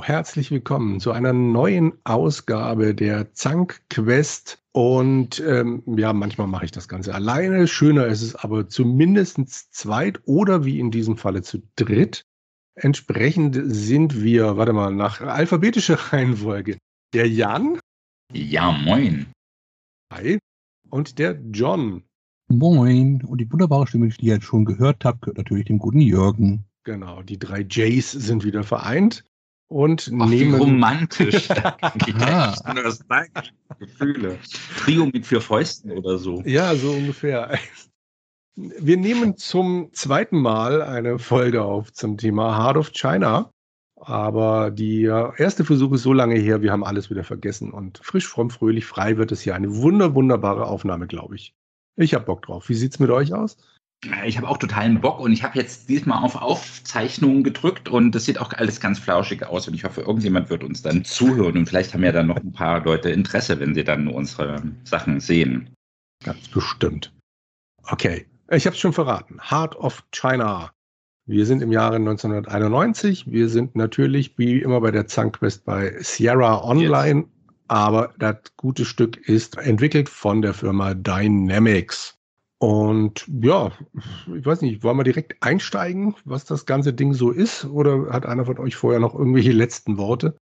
Hallo, herzlich willkommen zu einer neuen Ausgabe der Zank Quest. Und ähm, ja, manchmal mache ich das Ganze alleine. Schöner ist es aber zumindest zweit oder wie in diesem Falle zu dritt. Entsprechend sind wir, warte mal, nach alphabetischer Reihenfolge. Der Jan. Ja, moin. Hi. Und der John. Moin. Und die wunderbare Stimme, die ihr jetzt schon gehört habt, gehört natürlich dem guten Jürgen. Genau, die drei Jays sind wieder vereint und Ach, nehmen. wie romantisch. das Gefühle. Trio mit vier Fäusten oder so. Ja, so ungefähr. Wir nehmen zum zweiten Mal eine Folge auf zum Thema Heart of China. Aber die erste Versuch ist so lange her, wir haben alles wieder vergessen. Und frisch, fromm, fröhlich, frei wird es hier eine wunder, wunderbare Aufnahme, glaube ich. Ich habe Bock drauf. Wie sieht's mit euch aus? Ich habe auch totalen Bock und ich habe jetzt diesmal auf Aufzeichnungen gedrückt und das sieht auch alles ganz flauschig aus und ich hoffe, irgendjemand wird uns dann zuhören und vielleicht haben ja dann noch ein paar Leute Interesse, wenn sie dann unsere Sachen sehen. Ganz bestimmt. Okay, ich habe es schon verraten. Heart of China. Wir sind im Jahre 1991. Wir sind natürlich wie immer bei der Zankquest bei Sierra Online, yes. aber das gute Stück ist entwickelt von der Firma Dynamics. Und ja, ich weiß nicht, wollen wir direkt einsteigen, was das ganze Ding so ist? Oder hat einer von euch vorher noch irgendwelche letzten Worte?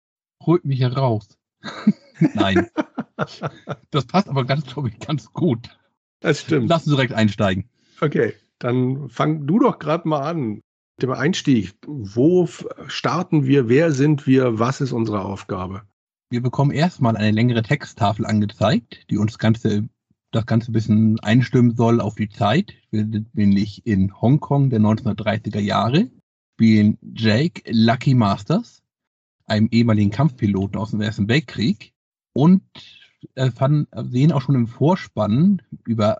Holt mich heraus. Nein. das passt aber ganz, glaube ich, ganz gut. Das stimmt. Lass uns direkt einsteigen. Okay, dann fang du doch gerade mal an mit dem Einstieg. Wo starten wir? Wer sind wir? Was ist unsere Aufgabe? Wir bekommen erstmal eine längere Texttafel angezeigt, die uns Ganze das Ganze ein bisschen einstimmen soll auf die Zeit. Wir sind nämlich in Hongkong der 1930er Jahre, spielen Jake Lucky Masters, einem ehemaligen Kampfpiloten aus dem Ersten Weltkrieg und äh, sehen auch schon im Vorspann über,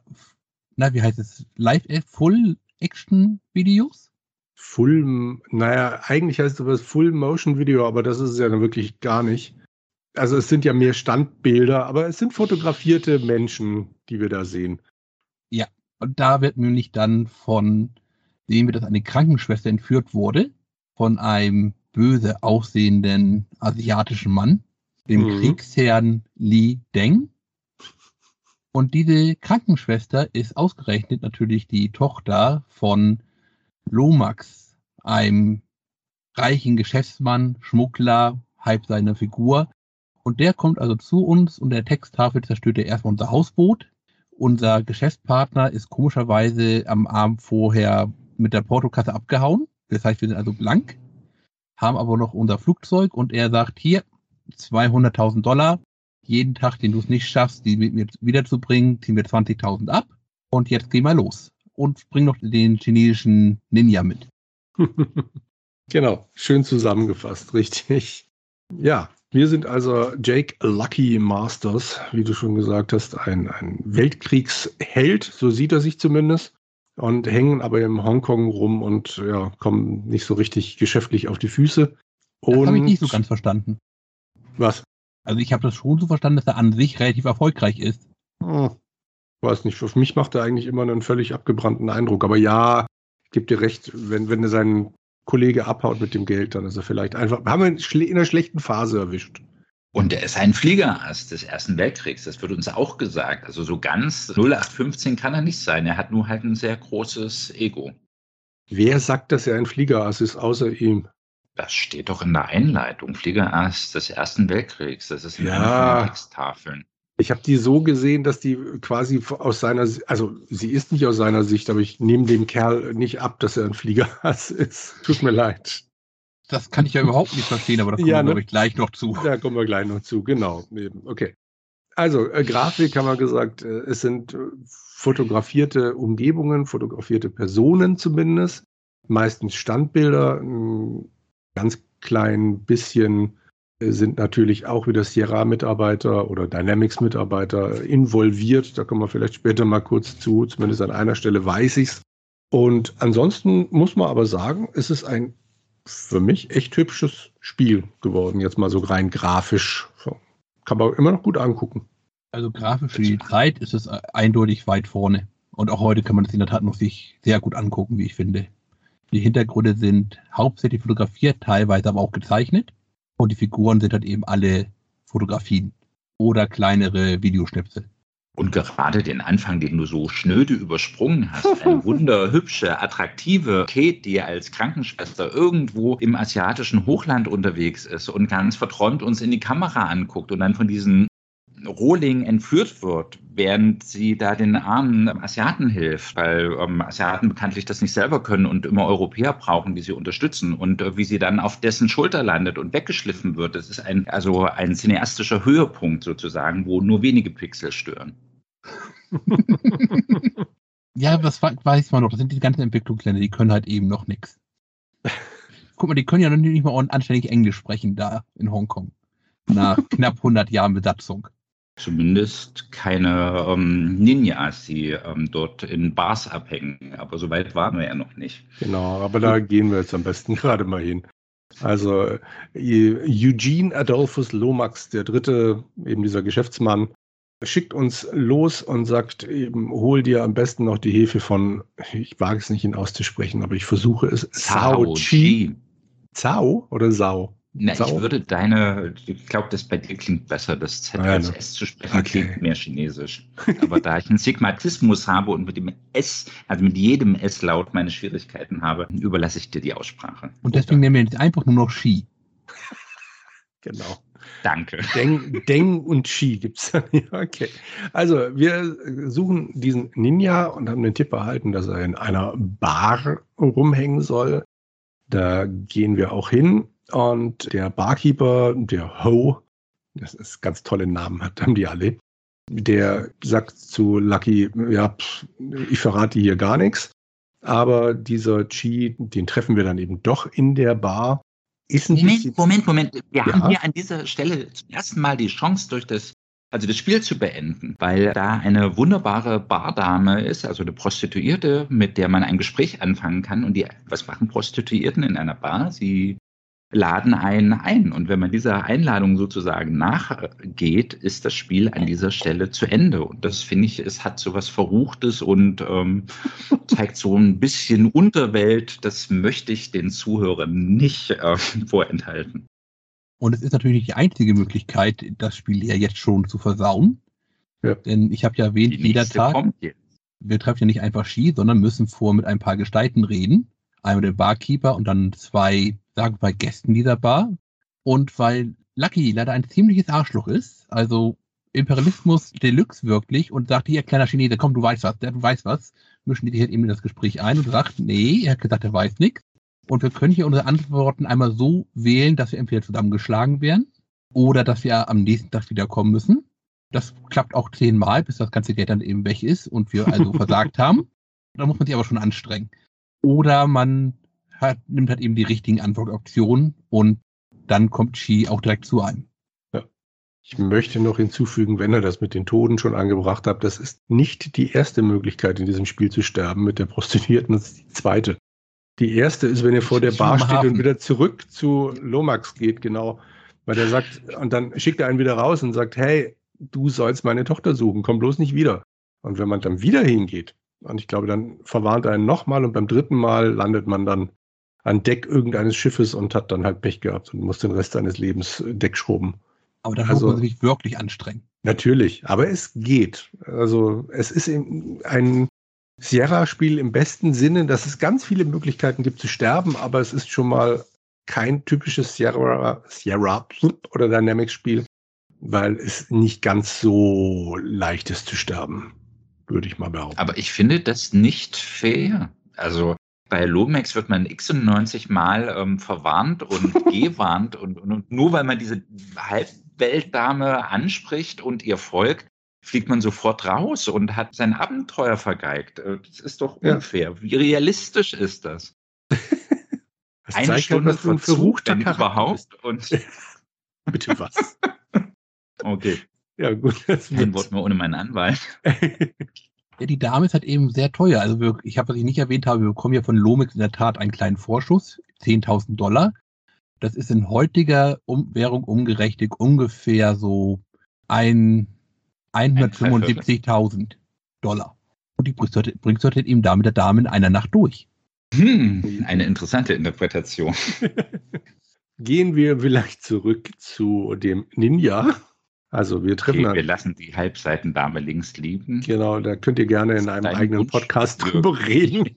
na, wie heißt es, Live-Full-Action-Videos? Full, naja, eigentlich heißt es Full Motion Video, aber das ist es ja dann wirklich gar nicht also es sind ja mehr Standbilder, aber es sind fotografierte Menschen, die wir da sehen. Ja, und da wird nämlich dann von, sehen wir, dass eine Krankenschwester entführt wurde von einem böse aussehenden asiatischen Mann, dem mhm. Kriegsherrn Li Deng. Und diese Krankenschwester ist ausgerechnet natürlich die Tochter von Lomax, einem reichen Geschäftsmann, Schmuggler, halb seiner Figur, und der kommt also zu uns und der Texttafel zerstört er erstmal unser Hausboot. Unser Geschäftspartner ist komischerweise am Abend vorher mit der Portokasse abgehauen. Das heißt, wir sind also blank, haben aber noch unser Flugzeug und er sagt hier 200.000 Dollar. Jeden Tag, den du es nicht schaffst, die mit mir wiederzubringen, ziehen wir 20.000 ab. Und jetzt gehen wir los. Und bring noch den chinesischen Ninja mit. genau, schön zusammengefasst, richtig. Ja, wir sind also Jake Lucky Masters, wie du schon gesagt hast, ein, ein Weltkriegsheld, so sieht er sich zumindest, und hängen aber im Hongkong rum und ja, kommen nicht so richtig geschäftlich auf die Füße. Und das habe ich nicht so ganz verstanden. Was? Also ich habe das schon so verstanden, dass er an sich relativ erfolgreich ist. Hm. Weiß nicht, für mich macht er eigentlich immer einen völlig abgebrannten Eindruck. Aber ja, ich gebe dir recht, wenn, wenn er seinen Kollege abhaut mit dem Geld, dann ist er vielleicht einfach, haben wir in einer schlechten Phase erwischt. Und er ist ein Fliegerass des Ersten Weltkriegs. Das wird uns auch gesagt. Also so ganz 0815 kann er nicht sein. Er hat nur halt ein sehr großes Ego. Wer sagt, dass er ein Fliegerass ist, außer ihm? Das steht doch in der Einleitung. Fliegerass des Ersten Weltkriegs. Das ist in ja. einer von den Texttafeln. Ich habe die so gesehen, dass die quasi aus seiner, also sie ist nicht aus seiner Sicht, aber ich nehme dem Kerl nicht ab, dass er ein Fliegerhass ist. Tut mir leid. Das kann ich ja überhaupt nicht verstehen, aber da kommen ja, wir, ne? ich, gleich noch zu. Da kommen wir gleich noch zu, genau. Okay. Also, äh, Grafik haben wir gesagt, äh, es sind äh, fotografierte Umgebungen, fotografierte Personen zumindest, meistens Standbilder, ein ganz klein bisschen sind natürlich auch wieder Sierra-Mitarbeiter oder Dynamics-Mitarbeiter involviert. Da kommen wir vielleicht später mal kurz zu. Zumindest an einer Stelle weiß ich es. Und ansonsten muss man aber sagen, es ist ein für mich echt hübsches Spiel geworden. Jetzt mal so rein grafisch. Kann man immer noch gut angucken. Also grafisch für die Zeit ist es eindeutig weit vorne. Und auch heute kann man das in der Tat noch sich sehr gut angucken, wie ich finde. Die Hintergründe sind hauptsächlich fotografiert, teilweise aber auch gezeichnet. Und die Figuren sind halt eben alle Fotografien oder kleinere Videoschnipsel. Und gerade den Anfang, den du so schnöde übersprungen hast, eine wunderhübsche, attraktive Kate, die als Krankenschwester irgendwo im asiatischen Hochland unterwegs ist und ganz verträumt uns in die Kamera anguckt und dann von diesen Rohling entführt wird, während sie da den armen Asiaten hilft, weil ähm, Asiaten bekanntlich das nicht selber können und immer Europäer brauchen, die sie unterstützen und äh, wie sie dann auf dessen Schulter landet und weggeschliffen wird. Das ist ein, also ein cineastischer Höhepunkt sozusagen, wo nur wenige Pixel stören. ja, das weiß man noch. Das sind die ganzen Entwicklungsländer, die können halt eben noch nichts. Guck mal, die können ja noch nicht mal anständig Englisch sprechen da in Hongkong. Nach knapp 100 Jahren Besatzung. Zumindest keine ähm, Ninjas, die ähm, dort in Bars abhängen. Aber so weit waren wir ja noch nicht. Genau, aber da gehen wir jetzt am besten gerade mal hin. Also äh, Eugene Adolphus Lomax, der dritte, eben dieser Geschäftsmann, schickt uns los und sagt eben, hol dir am besten noch die Hefe von, ich wage es nicht ihn auszusprechen, aber ich versuche es, Sao Chi. Sao oder Sau? Na, Sau? ich würde deine, ich glaube, das bei dir klingt besser, das Z ja, als? S zu sprechen, okay. klingt mehr chinesisch. Aber da ich einen Sigmatismus habe und mit dem S, also mit jedem S-Laut meine Schwierigkeiten habe, überlasse ich dir die Aussprache. Und deswegen nehmen wir jetzt einfach nur noch Ski. genau. Danke. Deng, Deng und Chi gibt es. okay. Also, wir suchen diesen Ninja und haben den Tipp erhalten, dass er in einer Bar rumhängen soll. Da gehen wir auch hin und der Barkeeper, der Ho, das ist ganz tolle Namen, hat, haben die alle. Der sagt zu Lucky, ja, pff, ich verrate hier gar nichts. Aber dieser Chi, den treffen wir dann eben doch in der Bar. Ist ein Moment, Moment, Moment. Wir ja. haben hier an dieser Stelle zum ersten Mal die Chance, durch das, also das Spiel zu beenden, weil da eine wunderbare Bardame ist, also eine Prostituierte, mit der man ein Gespräch anfangen kann. Und die, was machen Prostituierten in einer Bar? Sie laden einen ein. Und wenn man dieser Einladung sozusagen nachgeht, ist das Spiel an dieser Stelle zu Ende. Und das finde ich, es hat so was Verruchtes und ähm, zeigt so ein bisschen Unterwelt. Das möchte ich den Zuhörern nicht äh, vorenthalten. Und es ist natürlich die einzige Möglichkeit, das Spiel ja jetzt schon zu versauen. Ja. Denn ich habe ja erwähnt, jeder Tag, wir treffen ja nicht einfach Ski, sondern müssen vor mit ein paar Gestalten reden. Einmal den Barkeeper und dann zwei sagen bei Gästen dieser Bar. Und weil Lucky leider ein ziemliches Arschloch ist, also Imperialismus Deluxe wirklich, und sagt, hier, kleiner Chinese, komm, du weißt was, du weißt was, mischen die sich halt eben in das Gespräch ein und sagt, nee, er hat gesagt, er weiß nichts. Und wir können hier unsere Antworten einmal so wählen, dass wir entweder zusammengeschlagen werden oder dass wir am nächsten Tag wiederkommen müssen. Das klappt auch zehnmal, bis das ganze Geld dann eben weg ist und wir also versagt haben. Da muss man sich aber schon anstrengen. Oder man hat, nimmt halt eben die richtigen Antwortoptionen und dann kommt Chi auch direkt zu einem. Ja. Ich möchte noch hinzufügen, wenn ihr das mit den Toten schon angebracht habt, das ist nicht die erste Möglichkeit in diesem Spiel zu sterben mit der Prostituierten, das ist die zweite. Die erste ist, wenn ihr vor der Bar steht und wieder zurück zu Lomax geht, genau. Weil der sagt, und dann schickt er einen wieder raus und sagt, hey, du sollst meine Tochter suchen, komm bloß nicht wieder. Und wenn man dann wieder hingeht, und ich glaube, dann verwarnt er einen nochmal und beim dritten Mal landet man dann an Deck irgendeines Schiffes und hat dann halt Pech gehabt und muss den Rest seines Lebens äh, Deck schrubben. Aber da also, muss man sich wirklich anstrengen. Natürlich, aber es geht. Also es ist ein Sierra-Spiel im besten Sinne, dass es ganz viele Möglichkeiten gibt zu sterben, aber es ist schon mal kein typisches Sierra, Sierra oder Dynamics-Spiel, weil es nicht ganz so leicht ist zu sterben, würde ich mal behaupten. Aber ich finde das nicht fair. Also bei Lomax wird man x90 Mal ähm, verwarnt und gewarnt und, und, und, nur weil man diese Halbweltdame anspricht und ihr folgt, fliegt man sofort raus und hat sein Abenteuer vergeigt. Äh, das ist doch unfair. Ja. Wie realistisch ist das? das Eine halt, Stunde halt, von verruchter wenn überhaupt und bitte was? okay. Ja gut. Kein Wort mehr ohne meinen Anwalt. Ja, die Dame ist halt eben sehr teuer. Also wir, ich habe, was ich nicht erwähnt habe, wir bekommen ja von Lomix in der Tat einen kleinen Vorschuss, 10.000 Dollar. Das ist in heutiger um Währung umgerechnet ungefähr so ein 175.000 Dollar. Und die bringst du, halt, bringst du halt eben da mit der Dame in einer Nacht durch. Hm, eine interessante Interpretation. Gehen wir vielleicht zurück zu dem Ninja. Also wir treffen okay, wir lassen die Halbseitendame links liegen. Genau, da könnt ihr gerne in einem eigenen Wunsch Podcast drüber reden.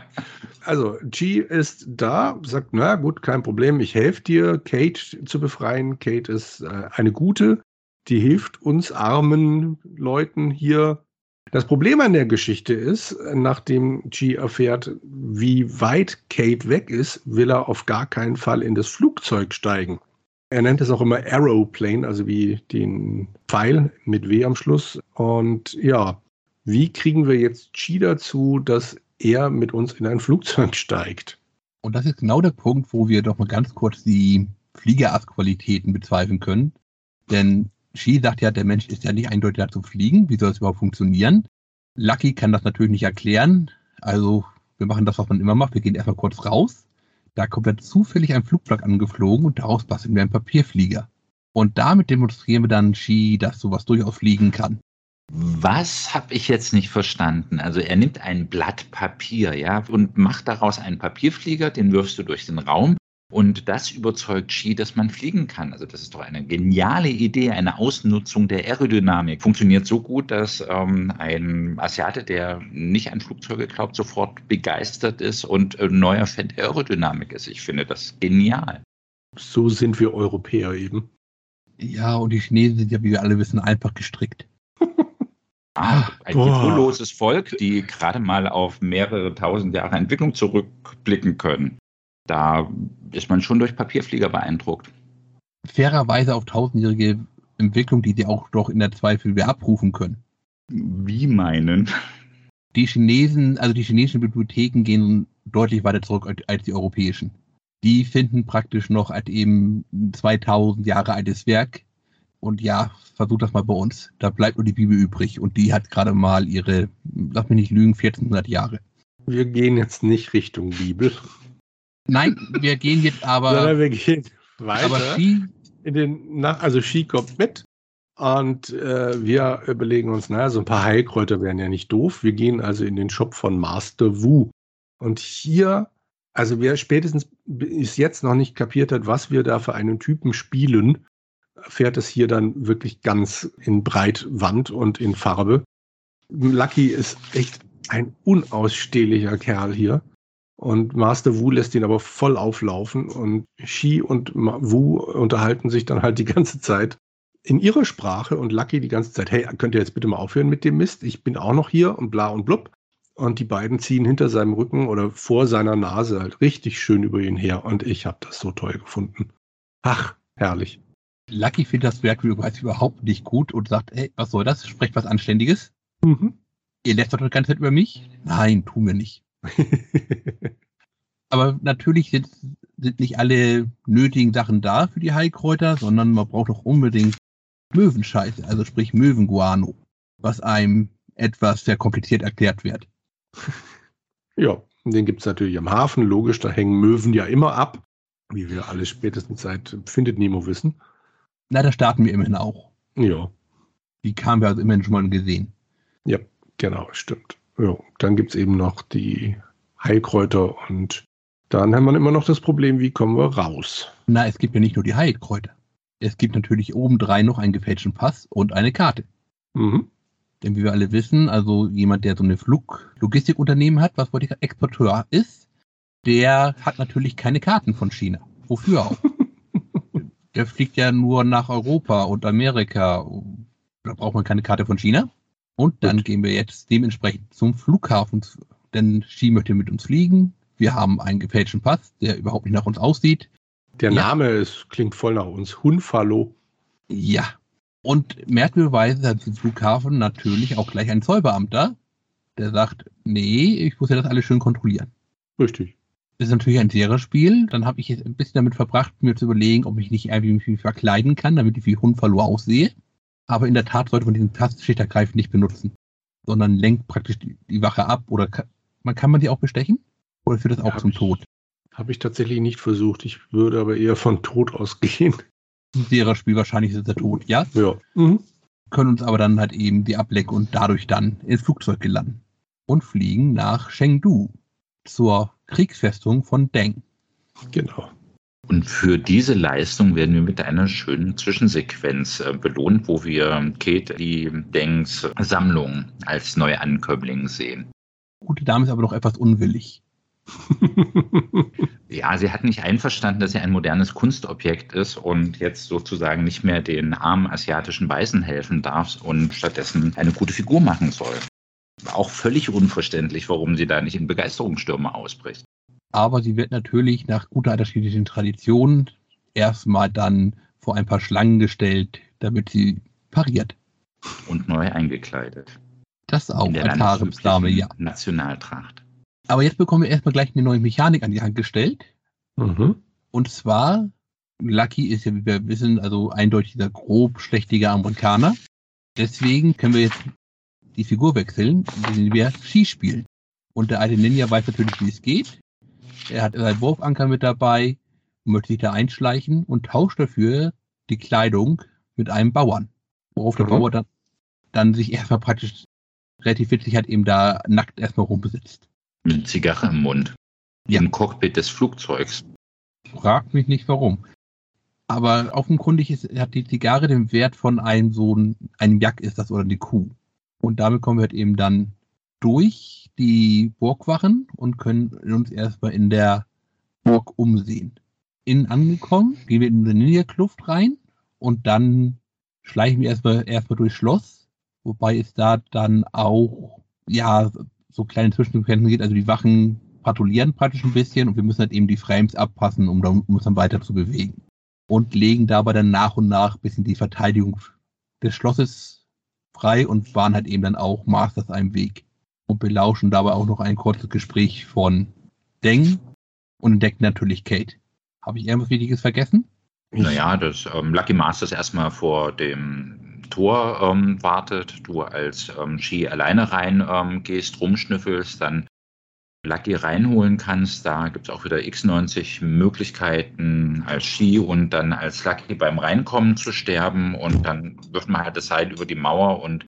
also G ist da, sagt, na gut, kein Problem, ich helfe dir, Kate zu befreien. Kate ist äh, eine gute, die hilft uns armen Leuten hier. Das Problem an der Geschichte ist, nachdem G erfährt, wie weit Kate weg ist, will er auf gar keinen Fall in das Flugzeug steigen. Er nennt es auch immer Aeroplane, also wie den Pfeil mit W am Schluss. Und ja, wie kriegen wir jetzt Chi dazu, dass er mit uns in ein Flugzeug steigt? Und das ist genau der Punkt, wo wir doch mal ganz kurz die Fliegerarztqualitäten bezweifeln können. Denn Chi sagt ja, der Mensch ist ja nicht eindeutig dazu fliegen. Wie soll es überhaupt funktionieren? Lucky kann das natürlich nicht erklären. Also wir machen das, was man immer macht. Wir gehen erstmal kurz raus da kommt dann zufällig ein Flugzeug angeflogen und daraus basteln wir einen Papierflieger. Und damit demonstrieren wir dann Ski, dass sowas durchaus fliegen kann. Was habe ich jetzt nicht verstanden? Also er nimmt ein Blatt Papier, ja, und macht daraus einen Papierflieger, den wirfst du durch den Raum und das überzeugt Ski, dass man fliegen kann. Also das ist doch eine geniale Idee, eine Ausnutzung der Aerodynamik. Funktioniert so gut, dass ähm, ein Asiate, der nicht an Flugzeuge glaubt, sofort begeistert ist und ein neuer Fan der Aerodynamik ist. Ich finde das genial. So sind wir Europäer eben. Ja, und die Chinesen sind ja, wie wir alle wissen, einfach gestrickt. Ah, ein kulturloses Volk, die gerade mal auf mehrere tausend Jahre Entwicklung zurückblicken können da ist man schon durch Papierflieger beeindruckt. Fairerweise auf tausendjährige Entwicklung, die sie auch doch in der Zweifel wieder abrufen können. Wie meinen? Die Chinesen, also die chinesischen Bibliotheken gehen deutlich weiter zurück als die europäischen. Die finden praktisch noch als eben 2000 Jahre altes Werk. Und ja, versucht das mal bei uns. Da bleibt nur die Bibel übrig. Und die hat gerade mal ihre, lass mich nicht lügen, 1400 Jahre. Wir gehen jetzt nicht Richtung Bibel. Nein, wir gehen jetzt aber. Sondern wir gehen weiter. Aber Ski? In den, nach, also Ski kommt mit. Und äh, wir überlegen uns, naja, so ein paar Heilkräuter wären ja nicht doof. Wir gehen also in den Shop von Master Wu. Und hier, also wer spätestens bis jetzt noch nicht kapiert hat, was wir da für einen Typen spielen, fährt es hier dann wirklich ganz in Breitwand und in Farbe. Lucky ist echt ein unausstehlicher Kerl hier. Und Master Wu lässt ihn aber voll auflaufen und Shi und Wu unterhalten sich dann halt die ganze Zeit in ihrer Sprache und Lucky die ganze Zeit, hey, könnt ihr jetzt bitte mal aufhören mit dem Mist? Ich bin auch noch hier und bla und blub. Und die beiden ziehen hinter seinem Rücken oder vor seiner Nase halt richtig schön über ihn her. Und ich habe das so toll gefunden. Ach, herrlich. Lucky findet das Werk überhaupt nicht gut und sagt, ey, was soll das? Sprecht was Anständiges. Mhm. Ihr lästert doch die ganze Zeit über mich? Nein, tun wir nicht. Aber natürlich sind, sind nicht alle nötigen Sachen da für die Heilkräuter, sondern man braucht auch unbedingt Möwenscheiße, also sprich Möwenguano, was einem etwas sehr kompliziert erklärt wird. Ja, den gibt es natürlich am Hafen, logisch, da hängen Möwen ja immer ab, wie wir alle spätestens seit Findet Nemo wissen. Na, da starten wir immerhin auch. Ja. Die kamen wir also immerhin schon mal gesehen. Ja, genau, stimmt. Ja, dann gibt es eben noch die Heilkräuter und dann haben wir immer noch das Problem, wie kommen wir raus? Na, es gibt ja nicht nur die Heilkräuter. Es gibt natürlich obendrein noch einen gefälschten Pass und eine Karte. Mhm. Denn wie wir alle wissen, also jemand, der so eine Fluglogistikunternehmen hat, was heute Exporteur ist, der hat natürlich keine Karten von China. Wofür auch? der fliegt ja nur nach Europa und Amerika. Da braucht man keine Karte von China. Und dann Gut. gehen wir jetzt dementsprechend zum Flughafen, denn Ski möchte mit uns fliegen. Wir haben einen gefälschten Pass, der überhaupt nicht nach uns aussieht. Der ja. Name ist, klingt voll nach uns. Hunfalo. Ja. Und merkwürdigerweise hat der Flughafen natürlich auch gleich einen Zollbeamter, der sagt, nee, ich muss ja das alles schön kontrollieren. Richtig. Das ist natürlich ein sehr Spiel. Dann habe ich jetzt ein bisschen damit verbracht, mir zu überlegen, ob ich nicht irgendwie mich verkleiden kann, damit ich wie Hunfalo aussehe. Aber in der Tat sollte man diesen Tast schlicht ergreifend nicht benutzen, sondern lenkt praktisch die, die Wache ab oder kann, man kann man die auch bestechen? Oder führt das auch hab zum Tod? Habe ich tatsächlich nicht versucht. Ich würde aber eher von Tod ausgehen. Ein sehr Spiel wahrscheinlich ist der Tod, ja? Ja. Mhm. Können uns aber dann halt eben die ablecken und dadurch dann ins Flugzeug gelangen. Und fliegen nach Chengdu zur Kriegsfestung von Deng. Genau. Und für diese Leistung werden wir mit einer schönen Zwischensequenz äh, belohnt, wo wir Kate die Dengs Sammlung als Neuankömmling sehen. Gute Dame ist aber noch etwas unwillig. ja, sie hat nicht einverstanden, dass sie ein modernes Kunstobjekt ist und jetzt sozusagen nicht mehr den armen asiatischen Weißen helfen darf und stattdessen eine gute Figur machen soll. Auch völlig unverständlich, warum sie da nicht in Begeisterungsstürme ausbricht. Aber sie wird natürlich nach guter unterschiedlichen Tradition erstmal dann vor ein paar Schlangen gestellt, damit sie pariert. Und neu eingekleidet. Das auch als Haremsdame, ja. Nationaltracht. Aber jetzt bekommen wir erstmal gleich eine neue Mechanik an die Hand gestellt. Mhm. Und zwar, Lucky ist ja, wie wir wissen, also eindeutig dieser grob schlechtige Amerikaner. Deswegen können wir jetzt die Figur wechseln, indem wir Ski spielen. Und der alte Ninja weiß natürlich, wie es geht. Er hat seinen Wurfanker mit dabei, möchte sich da einschleichen und tauscht dafür die Kleidung mit einem Bauern. Worauf mhm. der Bauer dann, dann sich erstmal praktisch relativ witzig hat, eben da nackt erstmal rumbesitzt. Mit Zigarre im Mund. Ja. Im Cockpit des Flugzeugs. Fragt mich nicht warum. Aber offenkundig ist, hat die Zigarre den Wert von einem so ein Jack ist das oder eine Kuh. Und damit kommen wir halt eben dann durch die Burgwachen und können uns erstmal in der Burg umsehen. Innen angekommen, gehen wir in eine Ninja-Kluft rein und dann schleichen wir erstmal, erstmal durchs Schloss, wobei es da dann auch, ja, so kleine Zwischensequenzen geht. Also die Wachen patrouillieren praktisch ein bisschen und wir müssen halt eben die Frames abpassen, um, um uns dann weiter zu bewegen. Und legen dabei dann nach und nach ein bisschen die Verteidigung des Schlosses frei und waren halt eben dann auch Masters einem Weg. Und belauschen dabei auch noch ein kurzes Gespräch von Deng und entdecken natürlich Kate. Habe ich irgendwas Wichtiges vergessen? Naja, dass ähm, Lucky Masters erstmal vor dem Tor ähm, wartet, du als ähm, Ski alleine rein ähm, gehst, rumschnüffelst, dann Lucky reinholen kannst. Da gibt es auch wieder x90 Möglichkeiten als Ski und dann als Lucky beim Reinkommen zu sterben und dann wirft man halt das Seil über die Mauer und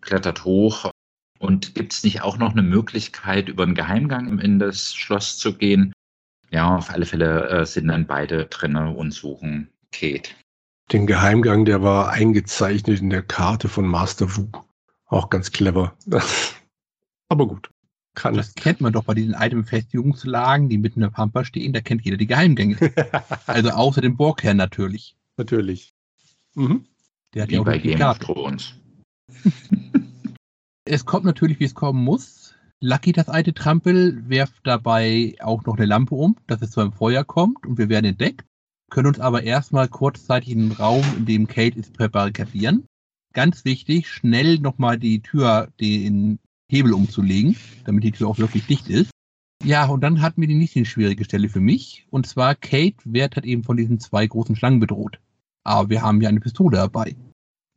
klettert hoch. Und gibt es nicht auch noch eine Möglichkeit, über einen Geheimgang in das Schloss zu gehen? Ja, auf alle Fälle äh, sind dann beide drinne und suchen Kate. Den Geheimgang, der war eingezeichnet in der Karte von Master Wu. Auch ganz clever. Aber gut. Kann das kennt man doch bei diesen Item-Festigungslagen, die mitten in der Pampa stehen, da kennt jeder die Geheimgänge. also außer dem Borgherrn natürlich. Natürlich. Mhm. Der hat wie ja auch bei Game of Thrones. es kommt natürlich, wie es kommen muss. Lucky, das alte Trampel, werft dabei auch noch eine Lampe um, dass es zu einem Feuer kommt und wir werden entdeckt, können uns aber erstmal kurzzeitig in den Raum, in dem Kate ist, präbarrikadieren. Ganz wichtig, schnell nochmal die Tür, den Hebel umzulegen, damit die Tür auch wirklich dicht ist. Ja, und dann hatten wir die nächste schwierige Stelle für mich. Und zwar Kate wird halt eben von diesen zwei großen Schlangen bedroht. Aber wir haben ja eine Pistole dabei.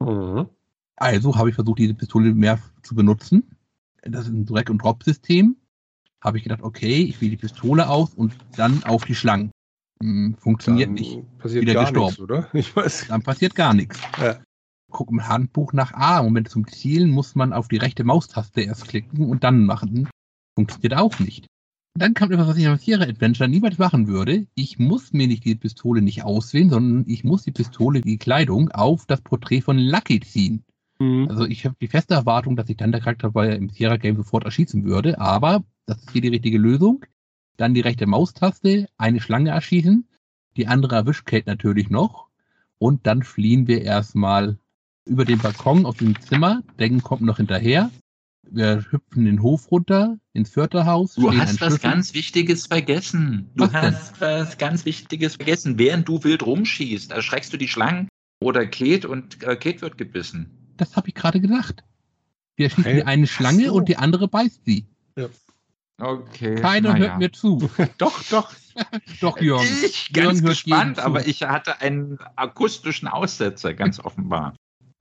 Mhm. Also habe ich versucht, diese Pistole mehr zu benutzen. Das ist ein Drag- und Drop-System. Habe ich gedacht, okay, ich wähle die Pistole aus und dann auf die Schlangen. Hm, funktioniert dann nicht. Passiert Wieder gar gestorben. nichts, oder? Ich weiß. Dann passiert gar nichts. Ja guck im Handbuch nach A. Und wenn zum Zielen muss man auf die rechte Maustaste erst klicken und dann machen. Funktioniert auch nicht. Dann kam etwas, was ich am Sierra Adventure niemals machen würde. Ich muss mir nicht die Pistole nicht auswählen, sondern ich muss die Pistole, die Kleidung, auf das Porträt von Lucky ziehen. Mhm. Also ich habe die feste Erwartung, dass ich dann der Charakter bei im Sierra Game sofort erschießen würde, aber das ist hier die richtige Lösung. Dann die rechte Maustaste, eine Schlange erschießen, die andere erwischt Kate natürlich noch und dann fliehen wir erstmal über den Balkon auf dem Zimmer. Denken kommt noch hinterher. Wir hüpfen den Hof runter ins Vierterhaus. Du hast was ganz Wichtiges vergessen. Du was hast denn? was ganz Wichtiges vergessen. Während du wild rumschießt, erschreckst du die Schlangen oder Kate und äh, Kate wird gebissen. Das habe ich gerade gedacht. Wir schießen die eine Schlange so. und die andere beißt sie. Ja. Okay. Keiner hört ja. mir zu. doch, doch. doch, Jürgen. Ich ganz Jürgen gespannt, aber ich hatte einen akustischen Aussetzer, ganz offenbar.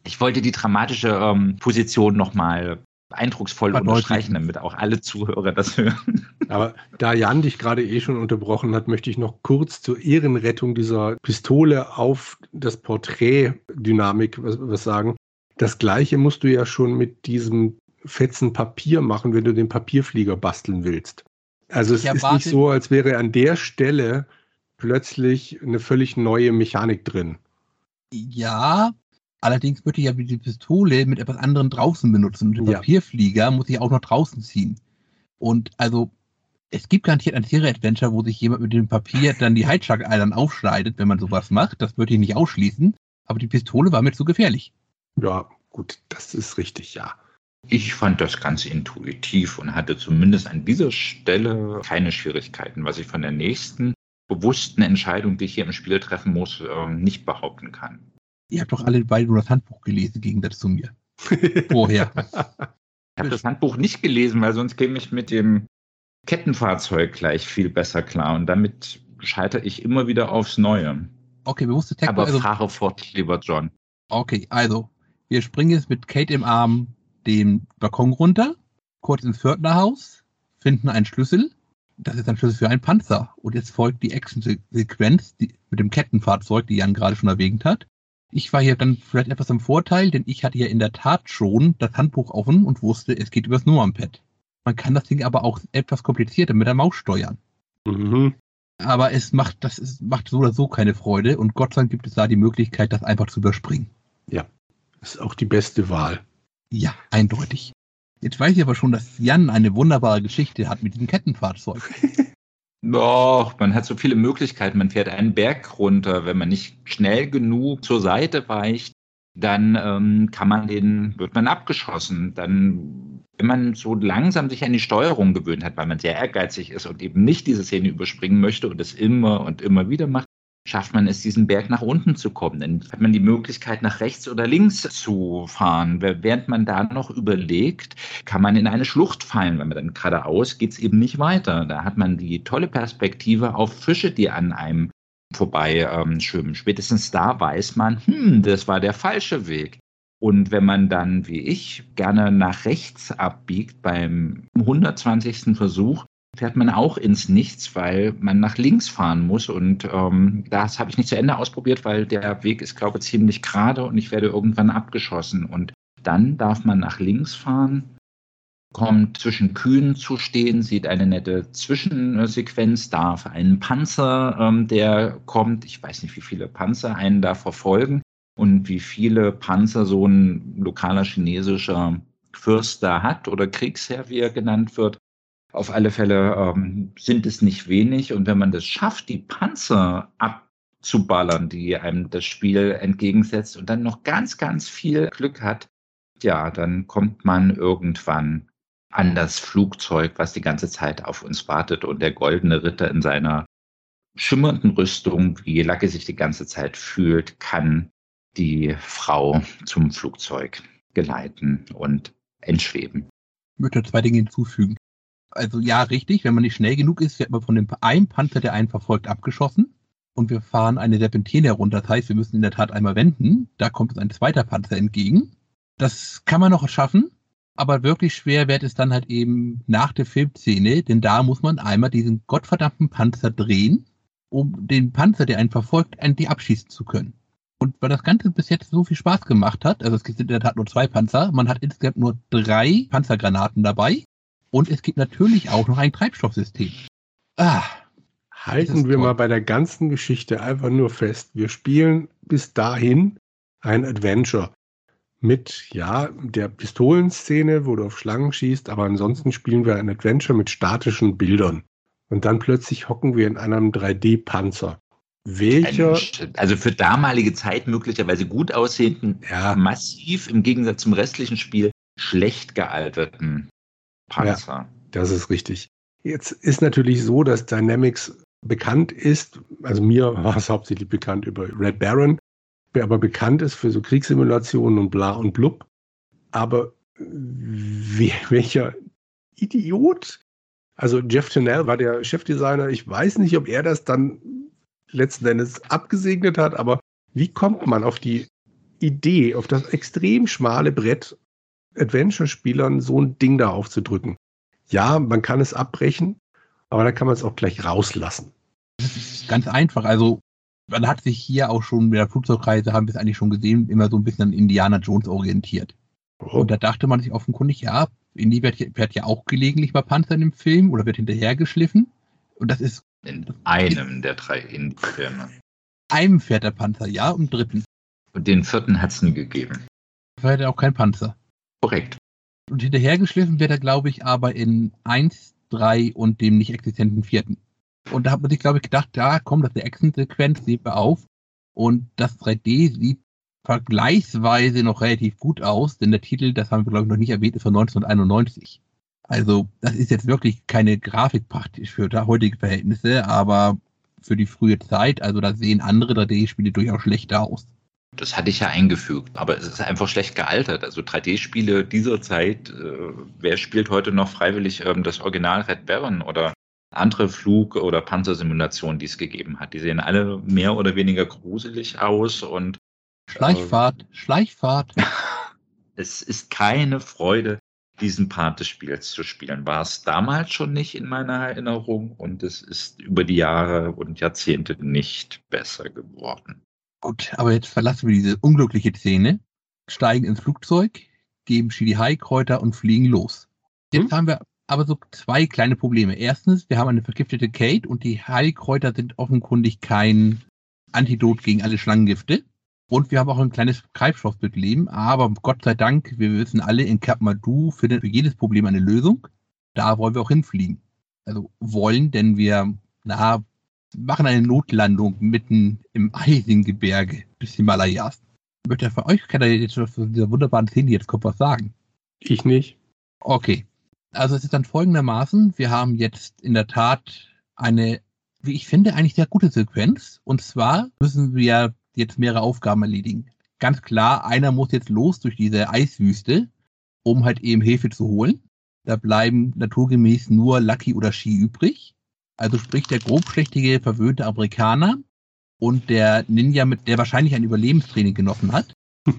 Ich wollte die dramatische ähm, Position nochmal eindrucksvoll unterstreichen, damit auch alle Zuhörer das hören. Aber da Jan dich gerade eh schon unterbrochen hat, möchte ich noch kurz zur Ehrenrettung dieser Pistole auf das Porträt-Dynamik was, was sagen. Das gleiche musst du ja schon mit diesem fetzen Papier machen, wenn du den Papierflieger basteln willst. Also es ist nicht so, als wäre an der Stelle plötzlich eine völlig neue Mechanik drin. Ja, allerdings würde ich ja die Pistole mit etwas anderem draußen benutzen. Und den Ja. Papierflieger muss ich auch noch draußen ziehen. Und also, es gibt garantiert ein Tiere-Adventure, wo sich jemand mit dem Papier dann die Heidschlag-Eilern aufschneidet, wenn man sowas macht. Das würde ich nicht ausschließen. Aber die Pistole war mir zu gefährlich. Ja, gut, das ist richtig, ja. Ich fand das Ganze intuitiv und hatte zumindest an dieser Stelle keine Schwierigkeiten, was ich von der nächsten bewussten Entscheidung, die ich hier im Spiel treffen muss, ähm, nicht behaupten kann. Ihr habt doch alle beide das Handbuch gelesen, im Gegensatz zu mir. Vorher. Ich habe das Handbuch nicht gelesen, weil sonst käme ich mit dem Kettenfahrzeug gleich viel besser klar und damit scheitere ich immer wieder aufs Neue. Okay, bewusste Tech Aber also, fahre fort, lieber John. Okay, also, wir springen jetzt mit Kate im Arm den Balkon runter, kurz ins Pförtnerhaus, finden einen Schlüssel. Das ist ein Schlüssel für einen Panzer. Und jetzt folgt die Action-Sequenz mit dem Kettenfahrzeug, die Jan gerade schon erwähnt hat. Ich war hier dann vielleicht etwas im Vorteil, denn ich hatte ja in der Tat schon das Handbuch offen und wusste, es geht übers Nummernpad. Man kann das Ding aber auch etwas komplizierter mit der Maus steuern. mhm. Aber es macht, das ist, macht so oder so keine Freude und Gott sei Dank gibt es da die Möglichkeit, das einfach zu überspringen. Ist auch die beste Wahl. Ja, eindeutig. Jetzt weiß ich aber schon, dass Jan eine wunderbare Geschichte hat mit diesem Kettenfahrzeug. Doch, man hat so viele Möglichkeiten. Man fährt einen Berg runter. Wenn man nicht schnell genug zur Seite weicht, dann ähm, kann man den, wird man abgeschossen. Dann, wenn man so langsam sich an die Steuerung gewöhnt hat, weil man sehr ehrgeizig ist und eben nicht diese Szene überspringen möchte und es immer und immer wieder macht, schafft man es, diesen Berg nach unten zu kommen. Dann hat man die Möglichkeit, nach rechts oder links zu fahren. Während man da noch überlegt, kann man in eine Schlucht fallen. Wenn man dann geradeaus geht es eben nicht weiter. Da hat man die tolle Perspektive auf Fische, die an einem vorbei ähm, schwimmen. Spätestens da weiß man, hm, das war der falsche Weg. Und wenn man dann, wie ich, gerne nach rechts abbiegt beim 120. Versuch, fährt man auch ins Nichts, weil man nach links fahren muss. Und ähm, das habe ich nicht zu Ende ausprobiert, weil der Weg ist, glaube ich, ziemlich gerade und ich werde irgendwann abgeschossen. Und dann darf man nach links fahren, kommt zwischen Kühen zu stehen, sieht eine nette Zwischensequenz, darf einen Panzer, ähm, der kommt, ich weiß nicht, wie viele Panzer einen da verfolgen und wie viele Panzer so ein lokaler chinesischer Fürst da hat oder Kriegsherr, wie er genannt wird. Auf alle Fälle ähm, sind es nicht wenig und wenn man das schafft, die Panzer abzuballern, die einem das Spiel entgegensetzt und dann noch ganz, ganz viel Glück hat, ja, dann kommt man irgendwann an das Flugzeug, was die ganze Zeit auf uns wartet und der goldene Ritter in seiner schimmernden Rüstung, wie Lacke sich die ganze Zeit fühlt, kann die Frau zum Flugzeug geleiten und entschweben. Ich möchte zwei Dinge hinzufügen. Also ja, richtig, wenn man nicht schnell genug ist, wird man von dem einen Panzer, der einen verfolgt, abgeschossen. Und wir fahren eine Serpentine herunter. Das heißt, wir müssen in der Tat einmal wenden. Da kommt uns ein zweiter Panzer entgegen. Das kann man noch schaffen, aber wirklich schwer wird es dann halt eben nach der Filmszene, denn da muss man einmal diesen gottverdammten Panzer drehen, um den Panzer, der einen verfolgt, endlich abschießen zu können. Und weil das Ganze bis jetzt so viel Spaß gemacht hat, also es gibt in der Tat nur zwei Panzer, man hat insgesamt nur drei Panzergranaten dabei und es gibt natürlich auch noch ein Treibstoffsystem. Ah, Halten wir toll. mal bei der ganzen Geschichte einfach nur fest. Wir spielen bis dahin ein Adventure mit, ja, der Pistolenszene, wo du auf Schlangen schießt, aber ansonsten spielen wir ein Adventure mit statischen Bildern. Und dann plötzlich hocken wir in einem 3D-Panzer. Welcher, Also für damalige Zeit möglicherweise gut aussehenden, ja, massiv im Gegensatz zum restlichen Spiel schlecht gealterten Panzer. Das ist richtig. Jetzt ist natürlich so, dass Dynamics bekannt ist, also mir war es hauptsächlich bekannt über Red Baron, wer aber bekannt ist für so Kriegssimulationen und bla und blub. Aber wer, welcher Idiot? Also Jeff Tennell war der Chefdesigner. Ich weiß nicht, ob er das dann letzten Endes abgesegnet hat, aber wie kommt man auf die Idee, auf das extrem schmale Brett Adventure-Spielern so ein Ding da aufzudrücken? Ja, man kann es abbrechen, aber dann kann man es auch gleich rauslassen. das ist ganz einfach. Also man hat sich hier auch schon mit der Flugzeugreise, haben wir es eigentlich schon gesehen, immer so ein bisschen an Indiana Jones orientiert. Oh, Und da dachte man sich offenkundig, ja, Indy wird, fährt ja auch gelegentlich mal Panzer in dem Film oder wird hinterhergeschliffen. Und das ist. In einem der drei Indy-Filme. Einem fährt der Panzer, ja, und dritten. Und den vierten hat es nie gegeben. Da fährt er auch kein Panzer. Korrekt. Und hinterhergeschliffen wird er, glaube ich, aber in 1, 3 und dem nicht existenten vierten. Und da hat man sich, glaube ich, gedacht, ja, komm, das ist eine Action-Sequenz, sehen wir auf. Und das 3D sieht vergleichsweise noch relativ gut aus, denn der Titel, das haben wir, glaube ich, noch nicht erwähnt, ist von 1991. Also, das ist jetzt wirklich keine Grafik praktisch für heutige Verhältnisse, aber für die frühe Zeit, also da sehen andere 3D-Spiele durchaus schlechter aus. Das hatte ich ja eingefügt, aber es ist einfach schlecht gealtert. Also 3D-Spiele dieser Zeit, äh, wer spielt heute noch freiwillig ähm, das Original Red Baron oder andere Flug- oder Panzersimulationen, die es gegeben hat? Die sehen alle mehr oder weniger gruselig aus und Schleichfahrt, äh, Schleichfahrt. es ist keine Freude, diesen Part des Spiels zu spielen. War es damals schon nicht in meiner Erinnerung und es ist über die Jahre und Jahrzehnte nicht besser geworden. Gut, aber jetzt verlassen wir diese unglückliche Szene, steigen ins Flugzeug, geben Shidi High-Kräuter und fliegen los. Jetzt hm? haben wir aber so zwei kleine Probleme. Erstens, wir haben eine vergiftete Kate und die Heilkräuter sind offenkundig kein Antidot gegen alle Schlangengifte. Und wir haben auch ein kleines Treibstoffproblem, aber Gott sei Dank, wir wissen alle, in Kathmandu findet für jedes Problem eine Lösung. Da wollen wir auch hinfliegen. Also wollen, denn wir, na, machen eine Notlandung mitten im Eisengebirge des Himalayas. Ich möchte von euch kann er jetzt von dieser wunderbaren Szene jetzt kommt was sagen. Ich nicht. Okay. Also es ist dann folgendermaßen, wir haben jetzt in der Tat eine, wie ich finde, eigentlich sehr gute Sequenz. Und zwar müssen wir jetzt mehrere Aufgaben erledigen. Ganz klar, einer muss jetzt los durch diese Eiswüste, um halt eben Hilfe zu holen. Da bleiben naturgemäß nur Lucky oder Ski übrig. Also sprich der grobschlächtige, verwöhnte Amerikaner und der Ninja, mit der wahrscheinlich ein Überlebenstraining genossen hat.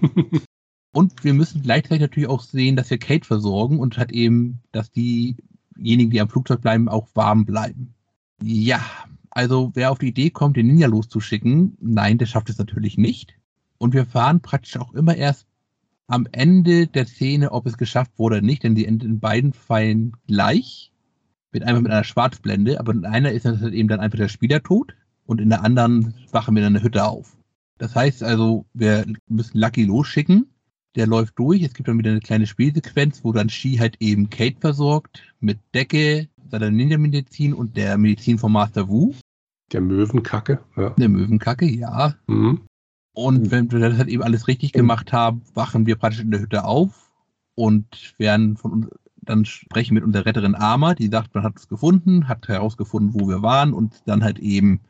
und wir müssen gleichzeitig natürlich auch sehen, dass wir Kate versorgen und hat eben, dass diejenigen, die am Flugzeug bleiben, auch warm bleiben. Ja, also wer auf die Idee kommt, den Ninja loszuschicken, nein, der schafft es natürlich nicht. Und wir fahren praktisch auch immer erst am Ende der Szene, ob es geschafft wurde oder nicht, denn die enden in beiden Fällen gleich mit einfach mit einer Schwarzblende, aber in einer ist dann halt eben dann einfach der Spieler tot und in der anderen wachen wir dann eine Hütte auf. Das heißt also, wir müssen Lucky losschicken, der läuft durch, es gibt dann wieder eine kleine Spielsequenz, wo dann Shi halt eben Kate versorgt mit Decke, seiner Ninja-Medizin und der Medizin von Master Wu. Der Möwenkacke, ja. Der Möwenkacke, ja. Mhm. Und wenn wir das halt eben alles richtig gemacht haben, wachen wir praktisch in der Hütte auf und werden von uns, dann sprechen mit unserer Retterin Arma, die sagt, man hat es gefunden, hat herausgefunden, wo wir waren und dann halt eben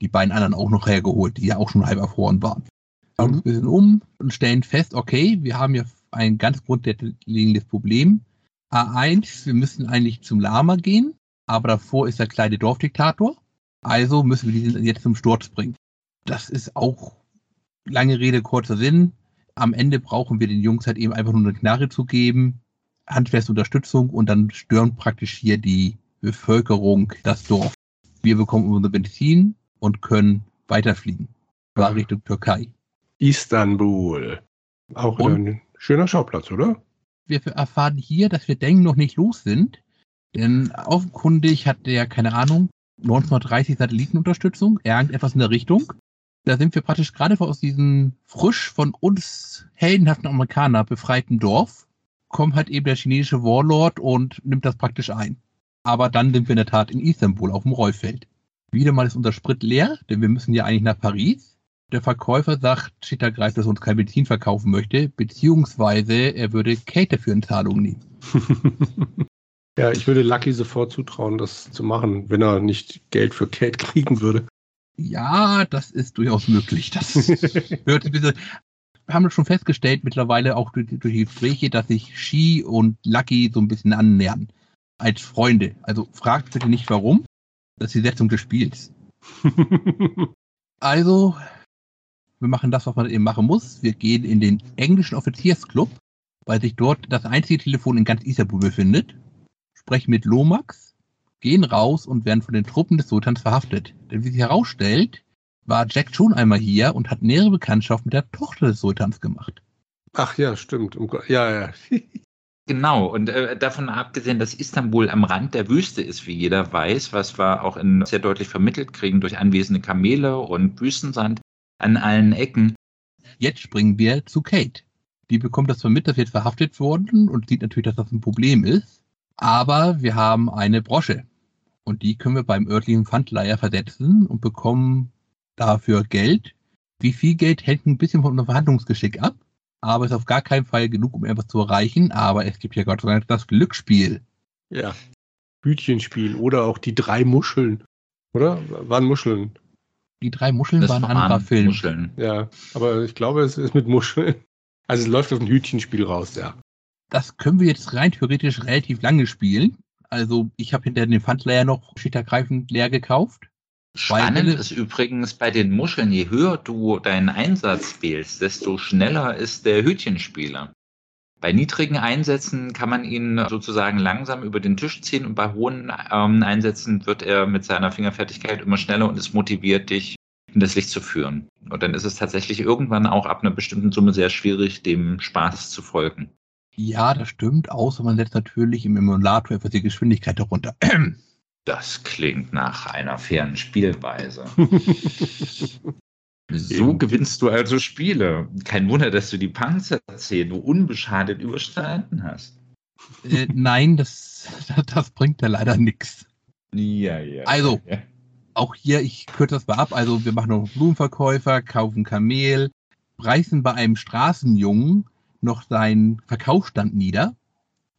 die beiden anderen auch noch hergeholt, die ja auch schon halb erfroren waren. Schauen uns ein bisschen um und stellen fest, okay, wir haben ja ein ganz grundlegendes Problem. A1, wir müssen eigentlich zum Lama gehen, aber davor ist der kleine Dorfdiktator. Also müssen wir diesen jetzt zum Sturz bringen. Das ist auch lange Rede, kurzer Sinn. Am Ende brauchen wir den Jungs halt eben einfach nur eine Knarre zu geben handfeste Unterstützung und dann stören praktisch hier die Bevölkerung das Dorf. Wir bekommen unser Benzin und können weiterfliegen. War. Richtung Türkei. Istanbul. Auch und ein schöner Schauplatz, oder? Wir erfahren hier, dass wir denken noch nicht los sind. Denn offenkundig hat der, keine Ahnung, 1930 Satellitenunterstützung, irgendetwas in der Richtung. Da sind wir praktisch gerade aus diesem frisch von uns heldenhaften Amerikaner befreiten Dorf kommt halt eben der chinesische Warlord und nimmt das praktisch ein. Aber dann sind wir in der Tat in Istanbul auf dem Rollfeld. Wieder mal ist unser Sprit leer, denn wir müssen ja eigentlich nach Paris. Der Verkäufer sagt, Chitta greift, dass er uns kein Benzin verkaufen möchte, beziehungsweise er würde Kate dafür in Zahlung nehmen. ja, ich würde Lucky sofort zutrauen, das zu machen, wenn er nicht Geld für Kate kriegen würde. Ja, das ist durchaus möglich. Das hört ein bisschen haben wir schon festgestellt, mittlerweile auch durch, durch die Gespräche, dass sich Shi und Lucky so ein bisschen annähern. Als Freunde. Also fragt bitte nicht warum. Das ist die Setzung des Spiels. also, wir machen das, was man eben machen muss. Wir gehen in den englischen Offiziersclub, weil sich dort das einzige Telefon in ganz Istanbul befindet. Sprechen mit Lomax, gehen raus und werden von den Truppen des Sultans verhaftet. Denn wie sich herausstellt, war Jack schon einmal hier und hat nähere Bekanntschaft mit der Tochter des Sultans gemacht. Ach ja, stimmt. Ja, ja. Genau, und äh, davon abgesehen, dass Istanbul am Rand der Wüste ist, wie jeder weiß, was wir auch in, sehr deutlich vermittelt kriegen durch anwesende Kamele und Wüstensand an allen Ecken. Jetzt springen wir zu Kate. Die bekommt das zwar mit, dass wir jetzt verhaftet wurden und sieht natürlich, dass das ein Problem ist. Aber wir haben eine Brosche. Und die können wir beim örtlichen Pfandleiher versetzen und bekommen dafür Geld. Wie viel Geld hängt ein bisschen von unserem Verhandlungsgeschick ab aber ist auf gar keinen Fall genug, um etwas zu erreichen. Aber es gibt ja Gott sei Dank das Glücksspiel. Ja. Hütchenspiel oder auch die drei Muscheln. Oder? Waren Muscheln. Die drei Muscheln das waren ein anderer Film. Muscheln. Ja, aber ich glaube, es ist mit Muscheln. Also es läuft auf ein Hütchenspiel raus, ja. Das können wir jetzt rein theoretisch relativ lange spielen. Also ich habe hinter den Pfandleier noch schickergreifend leer gekauft. Spannend ist übrigens bei den Muscheln, je höher du deinen Einsatz wählst, desto schneller ist der Hütchenspieler. Bei niedrigen Einsätzen kann man ihn sozusagen langsam über den Tisch ziehen und bei hohen ähm, Einsätzen wird er mit seiner Fingerfertigkeit immer schneller und es motiviert dich, in das Licht zu führen. Und dann ist es tatsächlich irgendwann auch ab einer bestimmten Summe sehr schwierig, dem Spaß zu folgen. Ja, das stimmt, außer man setzt natürlich im Emulator etwas die Geschwindigkeit darunter. Das klingt nach einer fairen Spielweise. so gewinnst du also Spiele. Kein Wunder, dass du die Panzerzähne unbeschadet überstanden hast. Äh, nein, das, das bringt ja leider nichts. Ja, ja. Also, ja. auch hier, ich kürze das mal ab. Also, wir machen noch Blumenverkäufer, kaufen Kamel, reißen bei einem Straßenjungen noch seinen Verkaufsstand nieder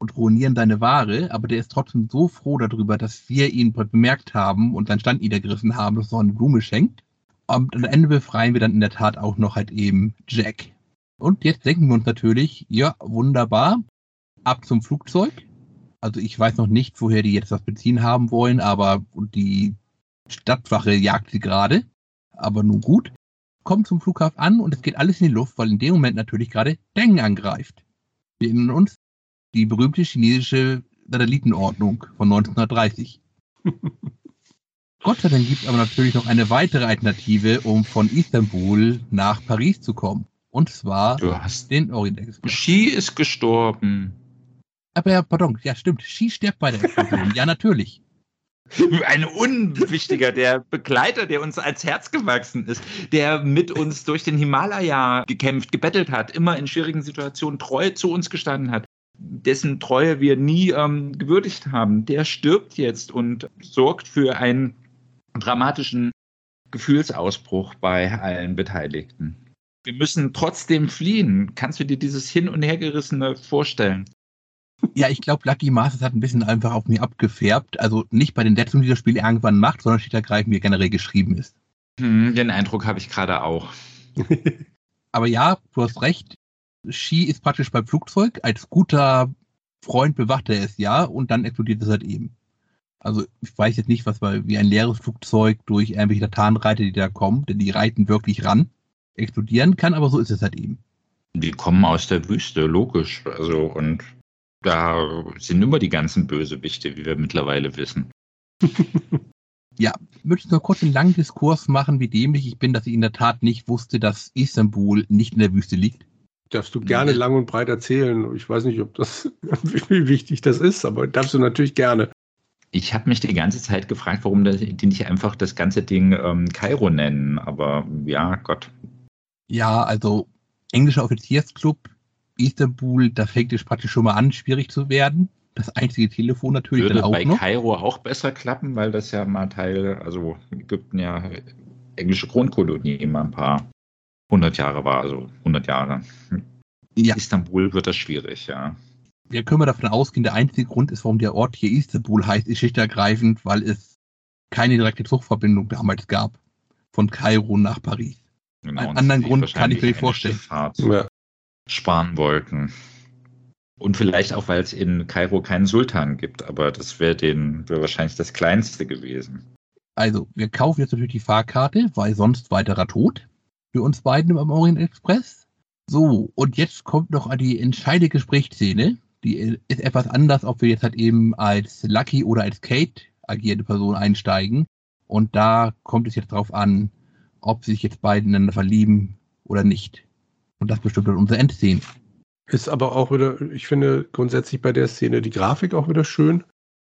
und ruinieren deine Ware, aber der ist trotzdem so froh darüber, dass wir ihn bemerkt haben und seinen Stand niedergerissen haben, dass er eine Blume schenkt. Und am Ende befreien wir dann in der Tat auch noch halt eben Jack. Und jetzt denken wir uns natürlich, ja, wunderbar, ab zum Flugzeug. Also ich weiß noch nicht, woher die jetzt das Benzin haben wollen, aber die Stadtwache jagt sie gerade. Aber nun gut. Kommt zum Flughafen an und es geht alles in die Luft, weil in dem Moment natürlich gerade Deng angreift. Wir erinnern uns, die berühmte chinesische Satellitenordnung von 1930. Gott sei Dank gibt es aber natürlich noch eine weitere Alternative, um von Istanbul nach Paris zu kommen. Und zwar du hast den Orient Express. Xi ist gestorben. Aber ja, pardon, ja stimmt, Xi stirbt bei der Explosion. ja, natürlich. Ein unwichtiger, der Begleiter, der uns als Herz gewachsen ist, der mit uns durch den Himalaya gekämpft, gebettelt hat, immer in schwierigen Situationen treu zu uns gestanden hat dessen Treue wir nie ähm, gewürdigt haben, der stirbt jetzt und sorgt für einen dramatischen Gefühlsausbruch bei allen Beteiligten. Wir müssen trotzdem fliehen. Kannst du dir dieses Hin- und Hergerissene vorstellen? Ja, ich glaube, Lucky Masters hat ein bisschen einfach auf mir abgefärbt. Also nicht bei den Setzungen, die das Spiel irgendwann macht, sondern steht ergreifend, wie er generell geschrieben ist. Hm, den Eindruck habe ich gerade auch. Aber ja, du hast recht. Ski ist praktisch beim Flugzeug. Als guter Freund bewacht er es ja und dann explodiert es halt eben. Also ich weiß jetzt nicht, was bei, wie ein leeres Flugzeug durch irgendwelche Latanenreiter, die da kommen, denn die reiten wirklich ran, explodieren kann, aber so ist es halt eben. Die kommen aus der Wüste, logisch. Also und da sind immer die ganzen Bösewichte, wie wir mittlerweile wissen. ja, ich möchte nur kurz einen langen Diskurs machen, wie dämlich ich bin, dass ich in der Tat nicht wusste, dass Istanbul nicht in der Wüste liegt. Darfst du gerne lang und breit erzählen. Ich weiß nicht, ob das, wie wichtig das ist, aber darfst du natürlich gerne. Ich habe mich die ganze Zeit gefragt, warum die nicht einfach das ganze Ding ähm, Kairo nennen, aber ja, Gott. Ja, also englischer Offiziersclub Istanbul, da fängt es praktisch schon mal an, schwierig zu werden. Das einzige Telefon natürlich Würde dann auch bei noch. Kairo auch besser klappen, weil das ja mal Teil, also Ägypten ja englische Grundkolonie immer ein paar 100 Jahre war, also 100 Jahre. Ja. Istanbul wird das schwierig, ja. Wir können wir davon ausgehen, der einzige Grund ist, warum der Ort hier Istanbul heißt, ist schlicht ergreifend, weil es keine direkte Zugverbindung damals gab. Von Kairo nach Paris. Genau, Einen anderen Grund kann ich mir nicht vorstellen. Ja. Sparen wollten. Und vielleicht auch, weil es in Kairo keinen Sultan gibt, aber das wäre wär wahrscheinlich das Kleinste gewesen. Also, wir kaufen jetzt natürlich die Fahrkarte, weil sonst weiterer Tod für uns beiden am Orient Express. So, und jetzt kommt noch die entscheidende Gesprächsszene. Die ist etwas anders, ob wir jetzt halt eben als Lucky oder als Kate agierende Person einsteigen. Und da kommt es jetzt drauf an, ob sich jetzt beide ineinander verlieben oder nicht. Und das bestimmt dann unsere Endszene. Ist aber auch wieder, ich finde grundsätzlich bei der Szene die Grafik auch wieder schön.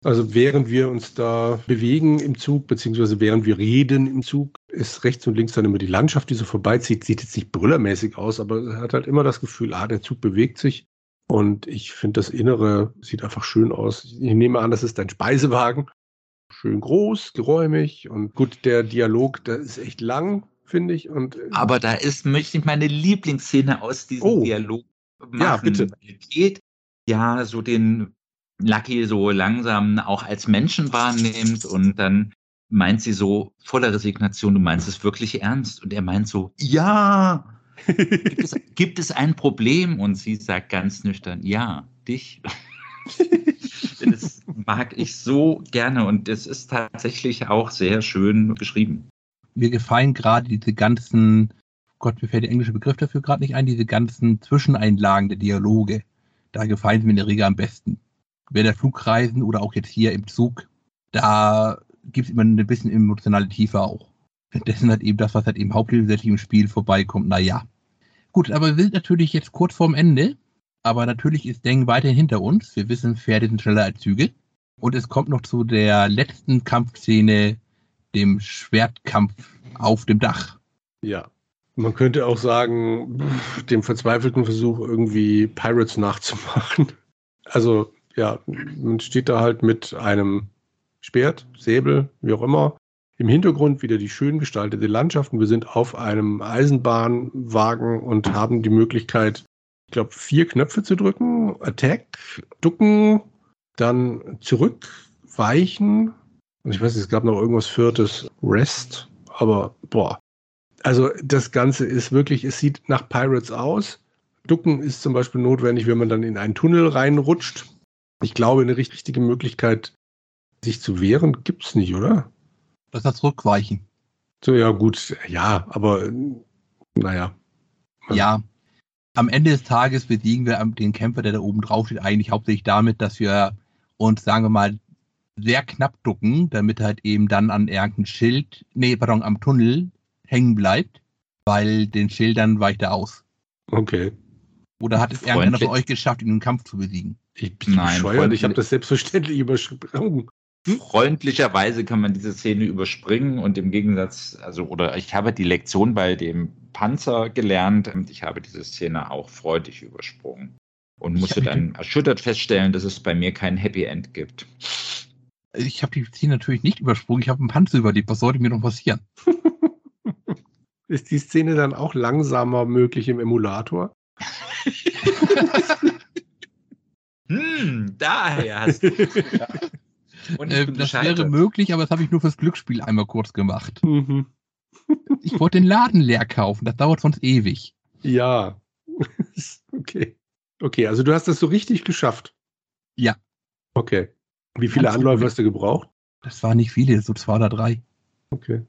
Also während wir uns da bewegen im Zug, beziehungsweise während wir reden im Zug, ist rechts und links dann immer die Landschaft, die so vorbeizieht. Sieht jetzt nicht brüllermäßig aus, aber er hat halt immer das Gefühl, ah, der Zug bewegt sich. Und ich finde, das Innere sieht einfach schön aus. Ich nehme an, das ist ein Speisewagen. Schön groß, geräumig und gut, der Dialog, der ist echt lang, finde ich. Und, äh, aber da ist, möchte ich meine Lieblingsszene aus diesem oh. Dialog machen. Ja, bitte. Geht ja so den Lucky so langsam auch als Menschen wahrnimmt und dann meint sie so voller Resignation, du meinst es wirklich ernst? Und er meint so, ja. gibt, es, gibt es ein Problem? Und sie sagt ganz nüchtern, ja, dich. das mag ich so gerne und es ist tatsächlich auch sehr schön geschrieben. Mir gefallen gerade diese ganzen, Gott, mir fällt der englische Begriff dafür gerade nicht ein, diese ganzen Zwischeneinlagen der Dialoge. Da gefallen sie mir in der Regel am besten während der Flugreisen oder auch jetzt hier im Zug, da gibt es immer ein bisschen emotionale Tiefe auch. Dessen hat eben das, was halt eben hauptsächlich im Spiel vorbeikommt, naja. Gut, aber wir sind natürlich jetzt kurz vorm Ende. Aber natürlich ist Deng weiterhin hinter uns. Wir wissen, Pferde sind schneller als Züge. Und es kommt noch zu der letzten Kampfszene, dem Schwertkampf auf dem Dach. Ja. Man könnte auch sagen, dem verzweifelten Versuch, irgendwie Pirates nachzumachen. Also ja, man steht da halt mit einem Schwert, Säbel, wie auch immer. Im Hintergrund wieder die schön gestaltete Landschaft. Und wir sind auf einem Eisenbahnwagen und haben die Möglichkeit, ich glaube, vier Knöpfe zu drücken. Attack, ducken, dann zurück, weichen. Und ich weiß nicht, es gab noch irgendwas Viertes, Rest. Aber boah. Also das Ganze ist wirklich, es sieht nach Pirates aus. Ducken ist zum Beispiel notwendig, wenn man dann in einen Tunnel reinrutscht. Ich glaube, eine richtige Möglichkeit, sich zu wehren, gibt es nicht, oder? Das heißt zurückweichen. So, ja, gut, ja, aber naja. Ja, am Ende des Tages besiegen wir den Kämpfer, der da oben drauf steht, eigentlich hauptsächlich damit, dass wir uns, sagen wir mal, sehr knapp ducken, damit halt eben dann an irgendein Schild, nee, pardon, am Tunnel hängen bleibt, weil den Schildern weicht er aus. Okay. Oder hat es irgendeiner von euch geschafft, ihn im Kampf zu besiegen? Ich bin Nein, bescheuert, ich habe das selbstverständlich übersprungen. Freundlicherweise kann man diese Szene überspringen und im Gegensatz, also, oder ich habe die Lektion bei dem Panzer gelernt und ich habe diese Szene auch freudig übersprungen und musste dann erschüttert feststellen, dass es bei mir kein Happy End gibt. Ich habe die Szene natürlich nicht übersprungen, ich habe einen Panzer überlebt. Was sollte mir noch passieren? Ist die Szene dann auch langsamer möglich im Emulator? hm, daher hast du. Ja. Äh, das wäre möglich, aber das habe ich nur fürs Glücksspiel einmal kurz gemacht. Mhm. ich wollte den Laden leer kaufen, das dauert sonst ewig. Ja. okay. Okay, also du hast das so richtig geschafft. Ja. Okay. Wie viele Ganz Anläufe hast du gebraucht? Das waren nicht viele, so zwei oder drei. Okay.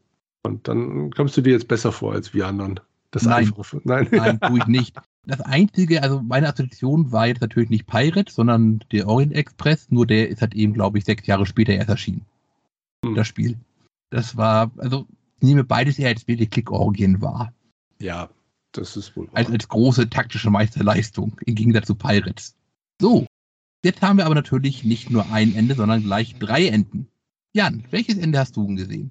Und dann kommst du dir jetzt besser vor als wir anderen. Das Nein. Nein. Nein, tue ich nicht. Das einzige, also meine Assoziation war jetzt natürlich nicht Pirate, sondern der Orient Express, nur der ist halt eben, glaube ich, sechs Jahre später erst erschienen. Hm. Das Spiel. Das war, also ich nehme beides eher als wirklich Click-Orgien wahr. Ja, das ist wohl wahr. Als, als große taktische Meisterleistung, im Gegensatz zu Pirates. So, jetzt haben wir aber natürlich nicht nur ein Ende, sondern gleich drei Enden. Jan, welches Ende hast du gesehen?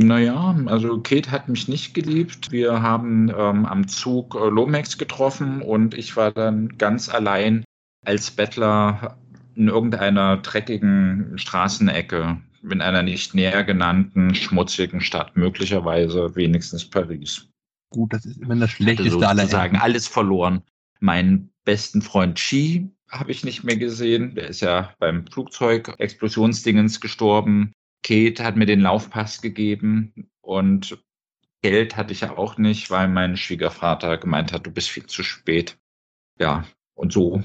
Naja, also Kate hat mich nicht geliebt. Wir haben ähm, am Zug äh, Lomax getroffen und ich war dann ganz allein als Bettler in irgendeiner dreckigen Straßenecke in einer nicht näher genannten schmutzigen Stadt, möglicherweise wenigstens Paris. Gut, das ist immer das Schlechteste aller sozusagen alles verloren. Meinen besten Freund Chi habe ich nicht mehr gesehen. Der ist ja beim Flugzeug-Explosionsdingens gestorben. Kate hat mir den Laufpass gegeben und Geld hatte ich ja auch nicht, weil mein Schwiegervater gemeint hat, du bist viel zu spät. Ja, und so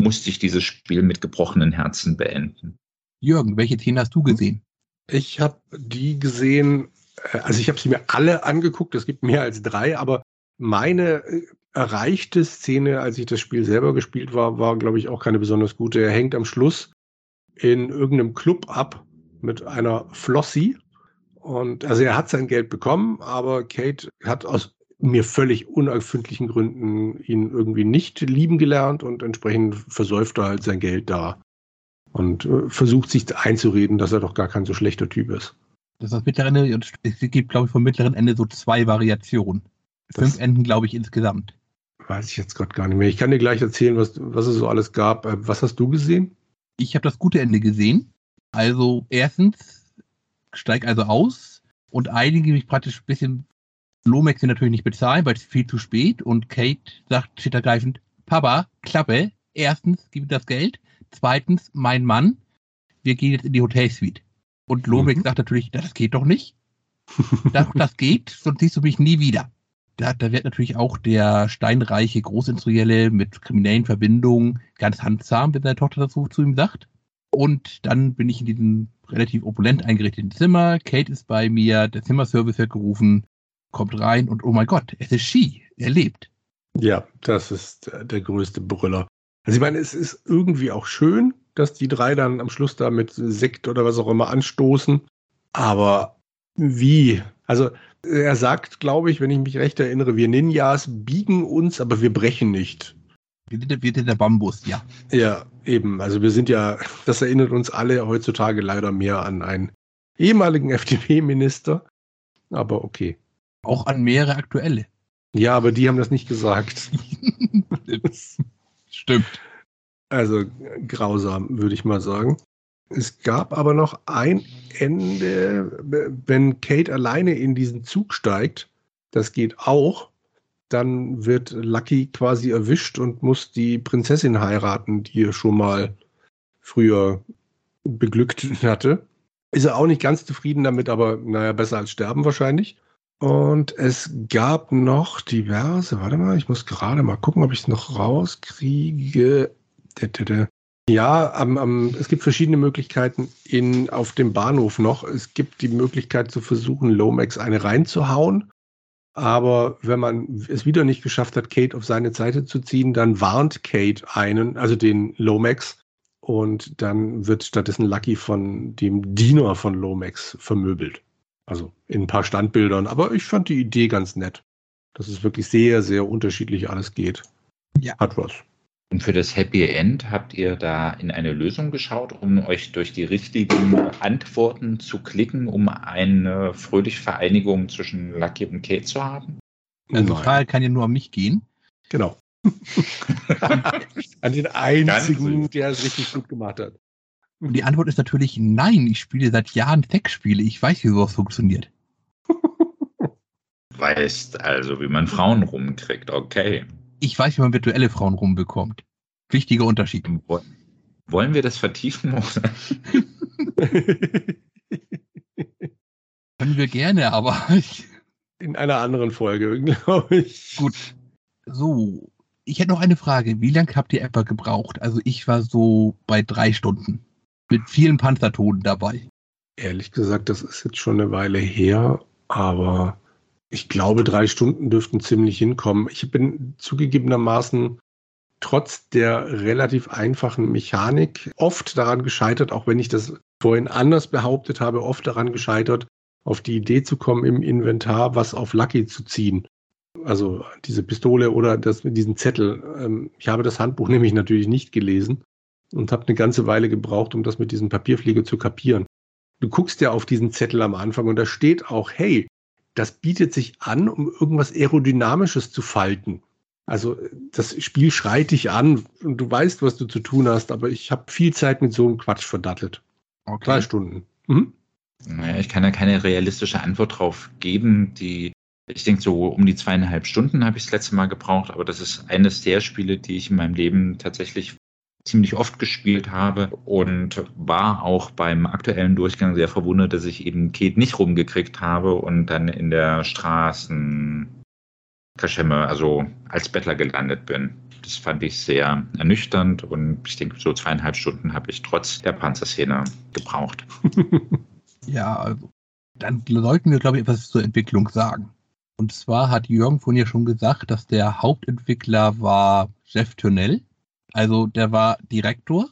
musste ich dieses Spiel mit gebrochenen Herzen beenden. Jürgen, welche Szenen hast du gesehen? Ich habe die gesehen, äh, also ich habe sie mir alle angeguckt, es gibt mehr als drei, aber meine äh, erreichte Szene, als ich das Spiel selber gespielt war, war, glaube ich, auch keine besonders gute. Er hängt am Schluss in irgendeinem Club ab mit einer Flossie. Und also er hat sein Geld bekommen, aber Kate hat aus mir völlig unerfindlichen Gründen ihn irgendwie nicht lieben gelernt und entsprechend versäuft er halt sein Geld da und äh, versucht sich einzureden, dass er doch gar kein so schlechter Typ ist. Das ist das mittlere Ende, und es gibt, glaube ich, vom mittleren Ende so zwei Variationen. Fünf Das- Enden, glaube ich, insgesamt. Weiß ich jetzt gerade gar nicht mehr. Ich kann dir gleich erzählen, was, was es so alles gab. Äh, Was hast du gesehen? Ich habe das gute Ende gesehen. Also erstens, steig also aus und einige mich praktisch ein bisschen Lomex will natürlich nicht bezahlen, weil es viel zu spät und Kate sagt schittergreifend, Papa, Klappe, erstens, gib mir das Geld, zweitens, mein Mann, wir gehen jetzt in die Hotelsuite. Und Lomex Mhm. sagt natürlich, das geht doch nicht. Doch, das geht, sonst siehst du mich nie wieder. Da, da wird natürlich auch der steinreiche Großindustrielle mit kriminellen Verbindungen ganz handzahm, wenn seine Tochter das so zu ihm sagt. Und dann bin ich in diesem relativ opulent eingerichteten Zimmer. Kate ist bei mir, der Zimmerservice wird gerufen, kommt rein und oh mein Gott, es ist Ski, er lebt. Ja, das ist der, der größte Brüller. Also ich meine, es ist irgendwie auch schön, dass die drei dann am Schluss da mit Sekt oder was auch immer anstoßen. Aber wie? Also er sagt, glaube ich, wenn ich mich recht erinnere, wir Ninjas biegen uns, aber wir brechen nicht. Wir sind, wir sind der Bambus, ja. Ja, eben. Also wir sind ja, das erinnert uns alle heutzutage leider mehr an einen ehemaligen FDP-Minister. Aber okay. Auch an mehrere aktuelle. Ja, aber die haben das nicht gesagt. Stimmt. Also grausam, würde ich mal sagen. Es gab aber noch ein Ende, wenn Kate alleine in diesen Zug steigt, das geht auch, dann wird Lucky quasi erwischt und muss die Prinzessin heiraten, die er schon mal früher beglückt hatte. Ist er auch nicht ganz zufrieden damit, aber naja, besser als sterben wahrscheinlich. Und es gab noch diverse, warte mal, ich muss gerade mal gucken, ob ich es noch rauskriege. Ja, am, am, es gibt verschiedene Möglichkeiten in, auf dem Bahnhof noch. Es gibt die Möglichkeit zu versuchen, Lomax eine reinzuhauen. Aber wenn man es wieder nicht geschafft hat, Kate auf seine Seite zu ziehen, dann warnt Kate einen, also den Lomax, und dann wird stattdessen Lucky von dem Diener von Lomax vermöbelt. Also in ein paar Standbildern. Aber ich fand die Idee ganz nett, dass es wirklich sehr, sehr unterschiedlich alles geht. Ja. Hat was. Und für das Happy End habt ihr da in eine Lösung geschaut, um euch durch die richtigen Antworten zu klicken, um eine fröhliche Vereinigung zwischen Lucky und Kate zu haben? Also die Nein. Frage kann ja nur an mich gehen. Genau. An den einzigen, Ganz- der es richtig gut gemacht hat. Und die Antwort ist natürlich nein. Ich spiele seit Jahren Sexspiele. Ich weiß, wie sowas funktioniert. Weißt also, wie man Frauen rumkriegt, okay. Ich weiß, wie man virtuelle Frauen rumbekommt. Wichtiger Unterschied. Wo- Wollen wir das vertiefen? Oder? Können wir gerne, aber ich, In einer anderen Folge, glaube ich. gut. So, ich hätte noch eine Frage. Wie lange habt ihr etwa gebraucht? Also ich war so bei drei Stunden. Mit vielen Panzertoten dabei. Ehrlich gesagt, das ist jetzt schon eine Weile her, aber ich glaube, drei Stunden dürften ziemlich hinkommen. Ich bin zugegebenermaßen trotz der relativ einfachen Mechanik oft daran gescheitert, auch wenn ich das vorhin anders behauptet habe, oft daran gescheitert, auf die Idee zu kommen, im Inventar was auf Lucky zu ziehen. Also diese Pistole oder das, diesen Zettel. Ähm, Ich habe das Handbuch nämlich natürlich nicht gelesen und habe eine ganze Weile gebraucht, um das mit diesem Papierflieger zu kapieren. Du guckst ja auf diesen Zettel am Anfang und da steht auch, hey, das bietet sich an, um irgendwas Aerodynamisches zu falten. Also das Spiel schreit dich an und du weißt, was du zu tun hast, aber ich habe viel Zeit mit so einem Quatsch verdattelt. Drei Stunden. Mhm. Naja, ich kann da keine realistische Antwort drauf geben. Die, ich denke, so um die zweieinhalb Stunden habe ich das letzte Mal gebraucht, aber das ist eines der Spiele, die ich in meinem Leben tatsächlich ziemlich oft gespielt habe und war auch beim aktuellen Durchgang sehr verwundert, dass ich eben Kate nicht rumgekriegt habe und dann in der Straßen Kaschemme, also als Bettler gelandet bin. Das fand ich sehr ernüchternd und ich denke, so zweieinhalb Stunden habe ich trotz der Panzerszene gebraucht. Ja, also, dann sollten wir, glaube ich, etwas zur Entwicklung sagen. Und zwar hat Jürgen vorhin ja schon gesagt, dass der Hauptentwickler war Jeff Turnell. Also der war Direktor,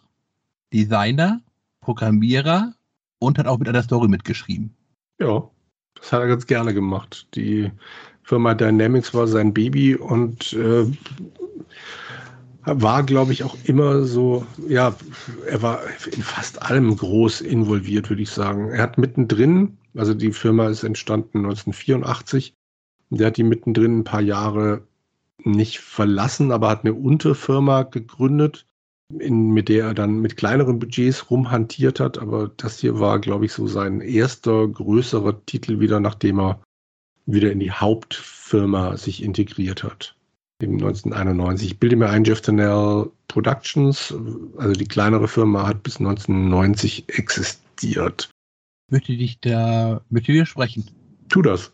Designer, Programmierer und hat auch mit einer Story mitgeschrieben. Ja, Das hat er ganz gerne gemacht. Die Firma Dynamics war sein Baby und äh, war, glaube ich, auch immer so, ja, er war in fast allem groß involviert, würde ich sagen. Er hat mittendrin, also die Firma ist entstanden 1984, der hat die mittendrin ein paar Jahre nicht verlassen, aber hat eine Unterfirma gegründet, in, mit der er dann mit kleineren Budgets rumhantiert hat. Aber das hier war, glaube ich, so sein erster größerer Titel wieder, nachdem er wieder in die Hauptfirma sich integriert hat. Im 1991. Ich bilde mir ein, Jeff Tennell Productions, also die kleinere Firma, hat bis 1990 existiert. Möchte dich da mit dir sprechen? Tu das.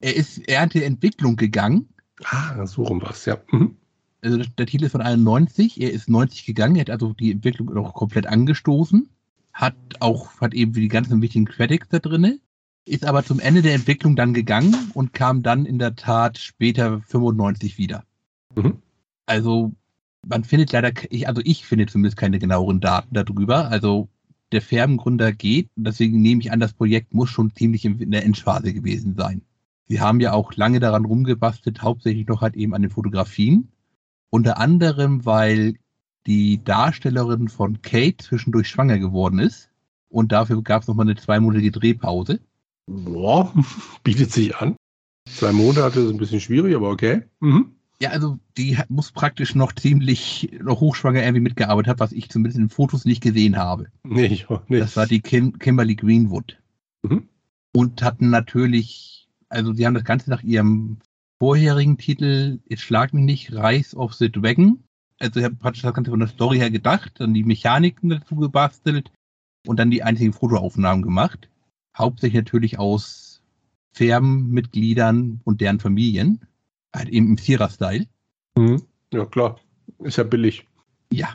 Er ist, er hat die Entwicklung gegangen Ah, so rum was, ja. Mhm. Also der Titel ist von 91, er ist 90 gegangen, er hat also die Entwicklung noch komplett angestoßen, hat auch, hat eben die ganzen wichtigen Credits da drinne, ist aber zum Ende der Entwicklung dann gegangen und kam dann in der Tat später 95 wieder. Mhm. Also man findet leider, ich, also ich finde zumindest keine genaueren Daten darüber. Also der Firmengründer geht, deswegen nehme ich an, das Projekt muss schon ziemlich in der Endphase gewesen sein. Sie haben ja auch lange daran rumgebastelt, hauptsächlich noch halt eben an den Fotografien. Unter anderem, weil die Darstellerin von Kate zwischendurch schwanger geworden ist. Und dafür gab es nochmal eine zweimonatige Drehpause. Boah, bietet sich an. Zwei Monate ist ein bisschen schwierig, aber okay. Mhm. Ja, also die muss praktisch noch ziemlich noch hochschwanger irgendwie mitgearbeitet haben, was ich zumindest in Fotos nicht gesehen habe. Nee, ich auch nicht. Das war die Kim Kimberly Greenwood. Mhm. Und hatten natürlich also sie haben das Ganze nach ihrem vorherigen Titel, jetzt schlag mich nicht, Rise of the Dragon. Also ich habe praktisch das Ganze von der Story her gedacht, dann die Mechaniken dazu gebastelt und dann die einzigen Fotoaufnahmen gemacht. Hauptsächlich natürlich aus Firmenmitgliedern und deren Familien. Halt eben im Sierra-Style. Mhm. Ja, klar. Ist ja billig. Ja.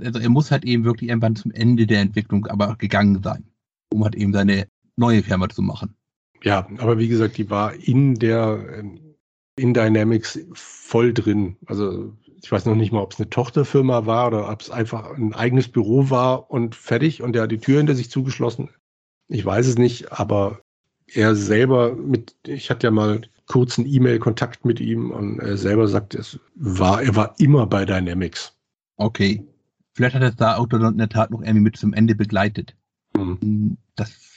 Also er muss halt eben wirklich irgendwann zum Ende der Entwicklung aber gegangen sein, um halt eben seine neue Firma zu machen. Ja, aber wie gesagt, die war in der ähm, in Dynamics voll drin. Also ich weiß noch nicht mal, ob es eine Tochterfirma war oder ob es einfach ein eigenes Büro war und fertig und er hat die Tür hinter sich zugeschlossen. Ich weiß es nicht, aber er selber mit, ich hatte ja mal kurzen E-Mail-Kontakt mit ihm und er selber sagt, es war, er war immer bei Dynamics. Okay. Vielleicht hat er da auch in der Tat noch irgendwie mit zum Ende begleitet. Mhm. Das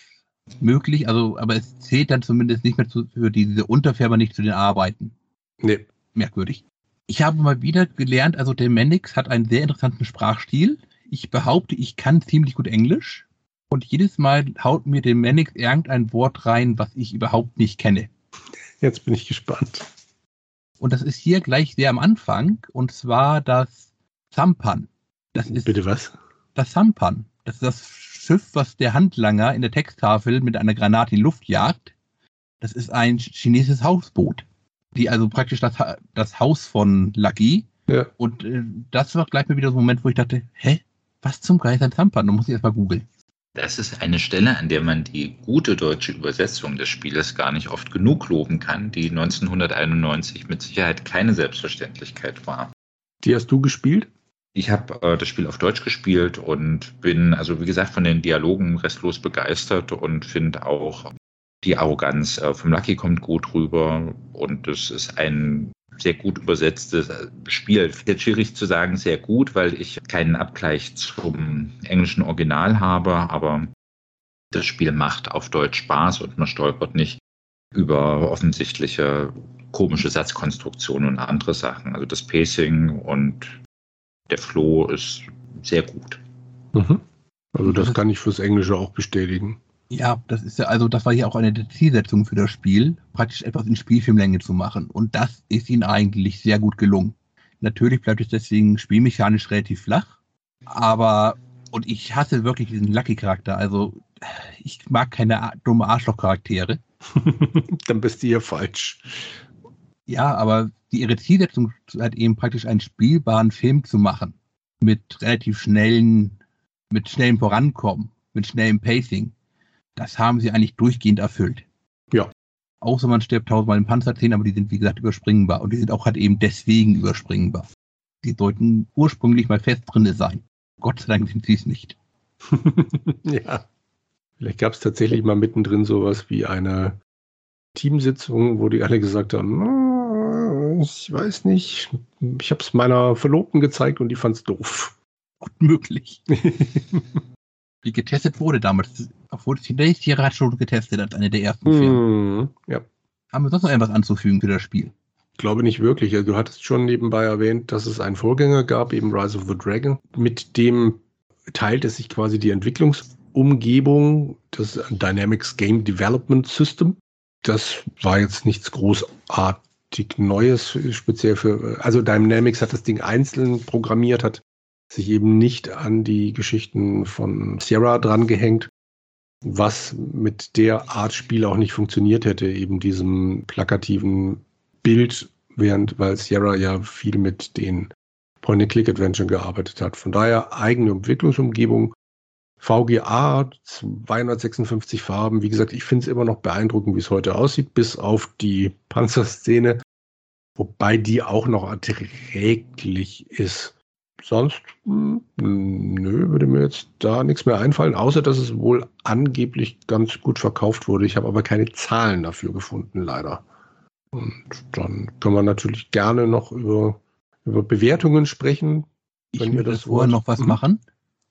möglich, also, aber es zählt dann zumindest nicht mehr zu, für diese Unterfirma nicht zu den Arbeiten. Nee. Merkwürdig. Ich habe mal wieder gelernt, also der Mannix hat einen sehr interessanten Sprachstil. Ich behaupte, ich kann ziemlich gut Englisch. Und jedes Mal haut mir der Mannix irgendein Wort rein, was ich überhaupt nicht kenne. Jetzt bin ich gespannt. Und das ist hier gleich sehr am Anfang, und zwar das Sampan. Das ist Bitte was? Das Sampan. Das ist das Schiff, was der Handlanger in der Texttafel mit einer Granate in die Luft jagt. Das ist ein chinesisches Hausboot. Die also praktisch das, das Haus von Lucky. Ja. Und äh, das war gleich mal wieder so ein Moment, wo ich dachte, hä? Was zum Geist ein Zampan? Da muss ich erst mal googeln. Das ist eine Stelle, an der man die gute deutsche Übersetzung des Spieles gar nicht oft genug loben kann, die 1991 mit Sicherheit keine Selbstverständlichkeit war. Die hast du gespielt? Ich habe äh, das Spiel auf Deutsch gespielt und bin, also wie gesagt, von den Dialogen restlos begeistert und finde auch die Arroganz äh, vom Lucky kommt gut rüber und es ist ein sehr gut übersetztes äh, Spiel. Jetzt schwierig zu sagen, sehr gut, weil ich keinen Abgleich zum englischen Original habe, aber das Spiel macht auf Deutsch Spaß und man stolpert nicht über offensichtliche komische Satzkonstruktionen und andere Sachen. Also das Pacing und der Flow ist sehr gut. Mhm. Also das kann ich fürs Englische auch bestätigen. Ja, das ist ja, also das war ja auch eine der Zielsetzungen für das Spiel, praktisch etwas in Spielfilmlänge zu machen. Und das ist ihnen eigentlich sehr gut gelungen. Natürlich bleibt es deswegen spielmechanisch relativ flach, aber und ich hasse wirklich diesen Lucky-Charakter. Also ich mag keine dumme Arschloch-Charaktere. Dann bist du hier falsch. Ja, aber die ihre Zielsetzung hat eben praktisch einen spielbaren Film zu machen. Mit relativ schnellen, mit schnellem Vorankommen, mit schnellem Pacing. Das haben sie eigentlich durchgehend erfüllt. Ja. Außer man stirbt tausendmal in Panzerzähnen, aber die sind wie gesagt überspringbar. Und die sind auch halt eben deswegen überspringbar. Die sollten ursprünglich mal fest drinne sein. Gott sei Dank sind sie es nicht. ja. Vielleicht gab es tatsächlich mal mittendrin sowas wie eine Teamsitzung, wo die alle gesagt haben, "Ah, ich weiß nicht, ich habe es meiner Verlobten gezeigt und die fand es doof. Gut möglich. Wie getestet wurde damals. Obwohl Teenage Tiere hat schon getestet als eine der ersten Firmen. Hm, ja, Haben wir sonst noch etwas anzufügen für das Spiel? ich glaube nicht wirklich. Also, du hattest schon nebenbei erwähnt, dass es einen Vorgänger gab, eben Rise of the Dragon. Mit dem teilt es sich quasi die Entwicklungsumgebung, das Dynamics Game Development System. Das war jetzt nichts großartig Neues, speziell für, also Dynamics hat das Ding einzeln programmiert, hat sich eben nicht an die Geschichten von Sierra drangehängt, was mit der Art Spiel auch nicht funktioniert hätte, eben diesem plakativen Bild, während, weil Sierra ja viel mit den Point-and-Click-Adventure gearbeitet hat. Von daher eigene Entwicklungsumgebung. VGA, 256 Farben. Wie gesagt, ich finde es immer noch beeindruckend, wie es heute aussieht, bis auf die Panzerszene, wobei die auch noch erträglich ist. Sonst, hm, nö, würde mir jetzt da nichts mehr einfallen, außer dass es wohl angeblich ganz gut verkauft wurde. Ich habe aber keine Zahlen dafür gefunden, leider. Und dann können wir natürlich gerne noch über, über Bewertungen sprechen. Ich Wenn würde das vorher noch was Mhm. machen.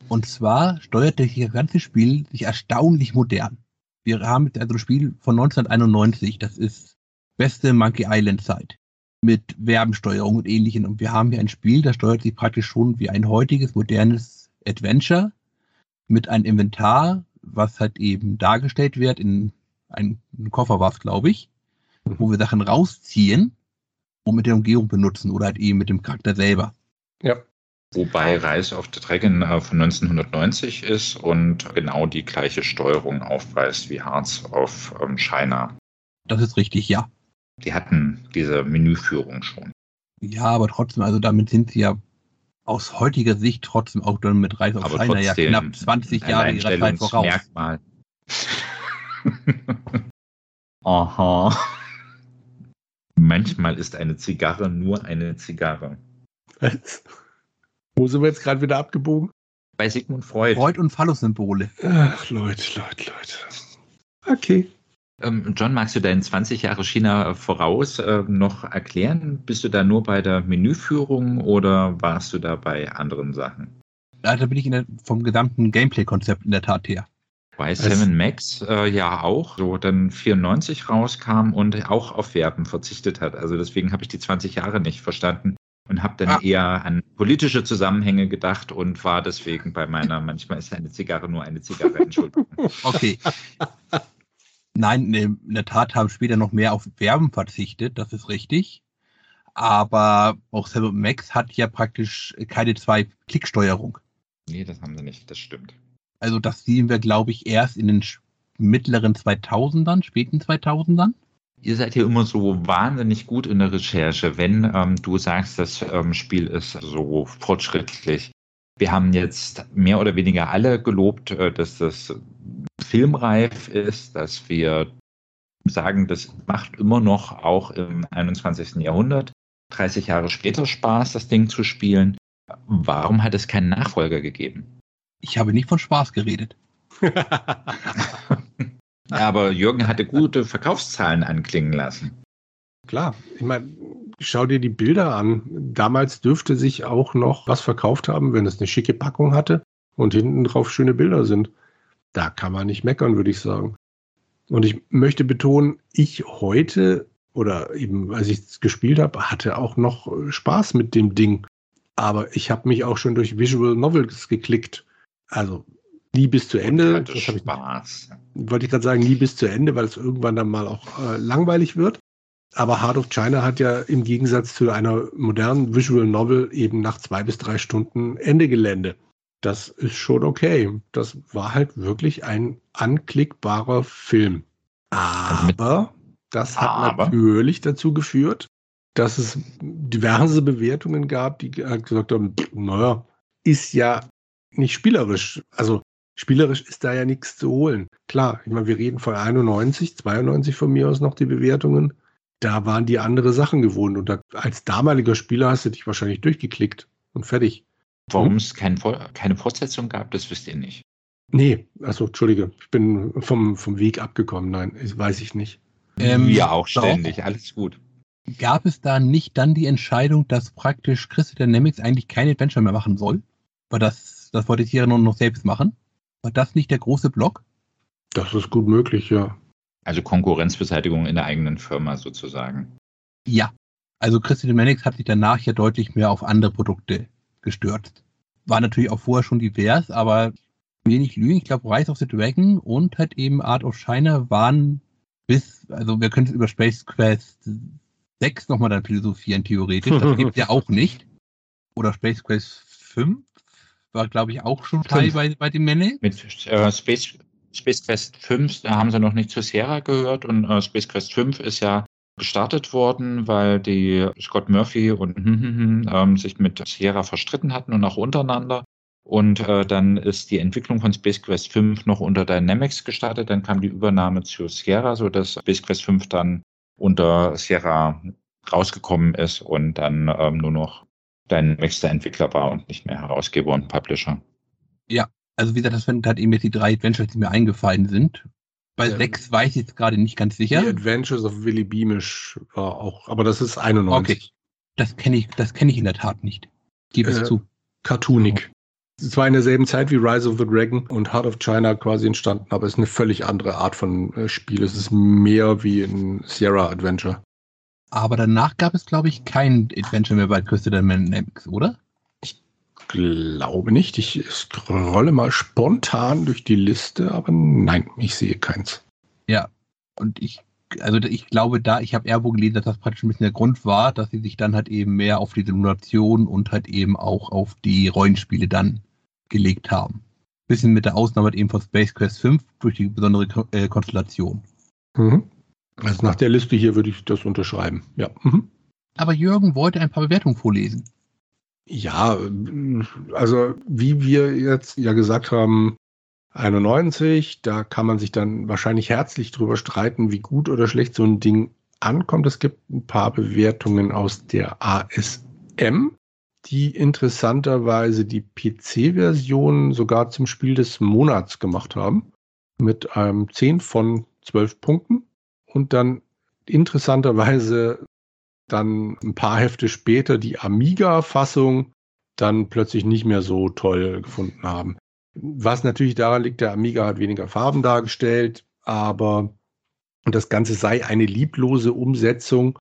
Und zwar steuert das ganze Spiel sich erstaunlich modern. Wir haben jetzt also ein Spiel von 1991, das ist beste Monkey Island Zeit. Mit Werbensteuerung und ähnlichem. Und wir haben hier ein Spiel, das steuert sich praktisch schon wie ein heutiges, modernes Adventure mit einem Inventar, was halt eben dargestellt wird in einem Koffer war es, glaube ich, wo wir Sachen rausziehen und mit der Umgebung benutzen oder halt eben mit dem Charakter selber. Ja, Wobei Rise of the Dragon äh, von 1990 ist und genau die gleiche Steuerung aufweist wie Hearts of ähm, China. Das ist richtig, ja. Die hatten diese Menüführung schon. Ja, aber trotzdem, also damit sind sie ja aus heutiger Sicht trotzdem auch dann mit Rise of Aber China ja trotzdem knapp 20 ein Jahre ihrer Zeit voraus. Alleinstellungsmerkmal. Aha. Manchmal ist eine Zigarre nur eine Zigarre. Wo sind wir jetzt gerade wieder abgebogen? Bei Sigmund Freud. Freud und Phallus-Symbole. Ach, Leute, Leute, Leute. Okay. Ähm, John, magst du deinen 20 Jahre China voraus äh, noch erklären? Bist du da nur bei der Menüführung oder warst du da bei anderen Sachen? Da bin ich in der, vom gesamten Gameplay-Konzept in der Tat her. Bei Sam Max äh, ja auch, so dann 94 rauskam und auch auf Werben verzichtet hat. Also deswegen habe ich die 20 Jahre nicht verstanden und habe dann Ah. eher an politische Zusammenhänge gedacht und war deswegen bei meiner, manchmal ist eine Zigarre nur eine Zigarre, Entschuldigung. Okay. Nein, ne, in der Tat haben später noch mehr auf Werben verzichtet, das ist richtig. Aber auch Seven Max hat ja praktisch keine Zwei-Klick-Steuerung. nee, das haben sie nicht, das stimmt. Also das sehen wir, glaube ich, erst in den mittleren 2000ern, späten 2000ern. Ihr seid hier immer so wahnsinnig gut in der Recherche, wenn ähm, du sagst, das ähm, Spiel ist so fortschrittlich. Wir haben jetzt mehr oder weniger alle gelobt, äh, dass das filmreif ist, dass wir sagen, das macht immer noch auch im 21. Jahrhundert, 30 Jahre später Spaß, das Ding zu spielen. Warum hat es keinen Nachfolger gegeben? Ich habe nicht von Spaß geredet. Aber Jürgen hatte gute Verkaufszahlen anklingen lassen. Klar, ich meine, schau dir die Bilder an. Damals dürfte sich auch noch was verkauft haben, wenn es eine schicke Packung hatte und hinten drauf schöne Bilder sind. Da kann man nicht meckern, würde ich sagen. Und ich möchte betonen, ich heute oder eben als ich es gespielt habe, hatte auch noch Spaß mit dem Ding. Aber ich habe mich auch schon durch Visual Novels geklickt. Also nie bis zu Ende. Das habe ich Spaß. wollte ich gerade sagen, nie bis zu Ende, weil es irgendwann dann mal auch äh, langweilig wird. Aber Heart of China hat ja im Gegensatz zu einer modernen Visual Novel eben nach zwei bis drei Stunden Ende Gelände. Das ist schon okay. Das war halt wirklich ein anklickbarer Film. Aber das hat Aber? natürlich dazu geführt, dass es diverse Bewertungen gab, die halt gesagt haben, naja, ist ja nicht spielerisch. Also spielerisch ist da ja nichts zu holen. Klar, ich meine, wir reden von 91, 92 von mir aus noch die Bewertungen. Da waren die andere Sachen gewohnt. Und da, als damaliger Spieler hast du dich wahrscheinlich durchgeklickt und fertig. Warum es kein, keine Fortsetzung gab, das wisst ihr nicht. Nee, also entschuldige, ich bin vom, vom Weg abgekommen. Nein, das weiß ich nicht. Ähm, Wir auch ständig, doch. alles gut. Gab es da nicht dann die Entscheidung, dass praktisch Crystal Dynamics eigentlich kein Adventure mehr machen soll? Weil das, das wollte Sierra nur noch selbst machen? War das nicht der große Block? Das ist gut möglich, ja. Also Konkurrenzbeseitigung in der eigenen Firma sozusagen. Ja. Also Crystal Dynamics hat sich danach ja deutlich mehr auf andere Produkte gestürzt. War natürlich auch vorher schon divers, aber wenig lügen. Ich glaube, Rise of the Dragon und halt eben Art of China waren bis, also wir können es über Space Quest 6 nochmal dann philosophieren, theoretisch. Das gibt ja auch nicht. Oder Space Quest 5 war, glaube ich, auch schon Teil bei, bei dem Menne. Mit äh, Space, Space Quest 5, da haben sie noch nicht zu Sierra gehört und äh, Space Quest 5 ist ja gestartet worden, weil die Scott Murphy und ähm, sich mit Sierra verstritten hatten und auch untereinander. Und äh, dann ist die Entwicklung von Space Quest 5 noch unter Dynamics gestartet. Dann kam die Übernahme zu Sierra, sodass Space Quest 5 dann unter Sierra rausgekommen ist und dann ähm, nur noch Dynamics der Entwickler war und nicht mehr Herausgeber und Publisher. Ja, also wie gesagt, das sind halt eben jetzt die drei Adventures, die mir eingefallen sind. Bei ja. sechs weiß ich jetzt gerade nicht ganz sicher. Die Adventures of Willy Beamish war auch, aber das ist 91. Okay. Das kenne ich, das kenne ich in der Tat nicht. Gebe es äh, zu. Cartoonig. Es war in derselben Zeit wie Rise of the Dragon und Heart of China quasi entstanden, aber es ist eine völlig andere Art von äh, Spiel. Es ist mehr wie ein Sierra Adventure. Aber danach gab es, glaube ich, kein Adventure mehr bei Crystal Dynamics, oder? Ich glaube nicht. Ich scrolle mal spontan durch die Liste, aber nein, ich sehe keins. Ja, und ich, also ich glaube da, ich habe irgendwo gelesen, dass das praktisch ein bisschen der Grund war, dass sie sich dann halt eben mehr auf die Simulation und halt eben auch auf die Rollenspiele dann gelegt haben. Bisschen mit der Ausnahme eben von Space Quest 5 durch die besondere äh, Konstellation. Mhm. Also nach der Liste hier würde ich das unterschreiben, ja. Mhm. Aber Jürgen wollte ein paar Bewertungen vorlesen. Ja, also wie wir jetzt ja gesagt haben, 91, da kann man sich dann wahrscheinlich herzlich drüber streiten, wie gut oder schlecht so ein Ding ankommt. Es gibt ein paar Bewertungen aus der ASM, die interessanterweise die PC-Version sogar zum Spiel des Monats gemacht haben. Mit einem 10 von 12 Punkten und dann interessanterweise dann ein paar Hefte später die Amiga-Fassung dann plötzlich nicht mehr so toll gefunden haben. Was natürlich daran liegt, der Amiga hat weniger Farben dargestellt, aber das Ganze sei eine lieblose Umsetzung.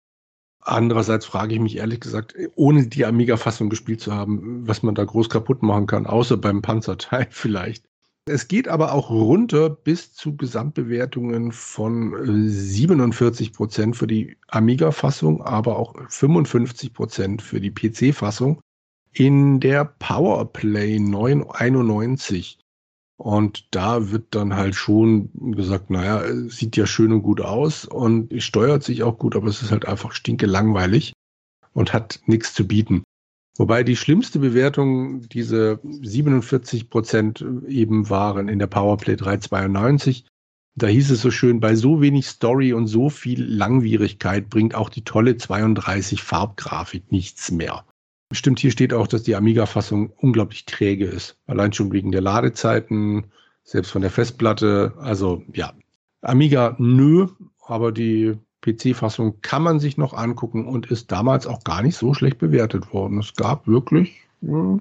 Andererseits frage ich mich ehrlich gesagt, ohne die Amiga-Fassung gespielt zu haben, was man da groß kaputt machen kann, außer beim Panzerteil vielleicht. Es geht aber auch runter bis zu Gesamtbewertungen von 47 äh, Prozent für die Amiga-Fassung, aber auch 55 Prozent für die PC-Fassung in der Powerplay 991. Und da wird dann halt schon gesagt, naja, sieht ja schön und gut aus und steuert sich auch gut, aber es ist halt einfach stinke langweilig und hat nichts zu bieten. Wobei die schlimmste Bewertung diese 47 Prozent eben waren in der Powerplay 392. Da hieß es so schön, bei so wenig Story und so viel Langwierigkeit bringt auch die tolle 32 Farbgrafik nichts mehr. Stimmt, hier steht auch, dass die Amiga-Fassung unglaublich träge ist. Allein schon wegen der Ladezeiten, selbst von der Festplatte. Also ja, Amiga nö, aber die PC-Fassung kann man sich noch angucken und ist damals auch gar nicht so schlecht bewertet worden. Es gab wirklich so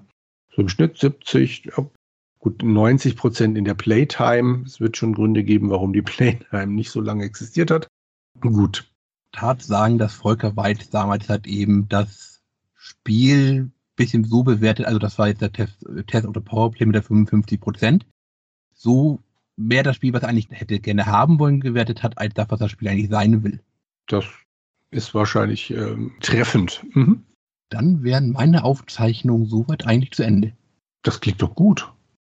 im Schnitt 70, gut 90 Prozent in der Playtime. Es wird schon Gründe geben, warum die Playtime nicht so lange existiert hat. Gut. Tat sagen, dass Volker Weid damals hat eben das Spiel bisschen so bewertet, also das war jetzt der Test, Test the Powerplay mit der 55 Prozent. So mehr das Spiel, was er eigentlich hätte gerne haben wollen, gewertet hat, als das, was das Spiel eigentlich sein will. Das ist wahrscheinlich ähm, treffend. Mhm. Dann wären meine Aufzeichnungen soweit eigentlich zu Ende. Das klingt doch gut.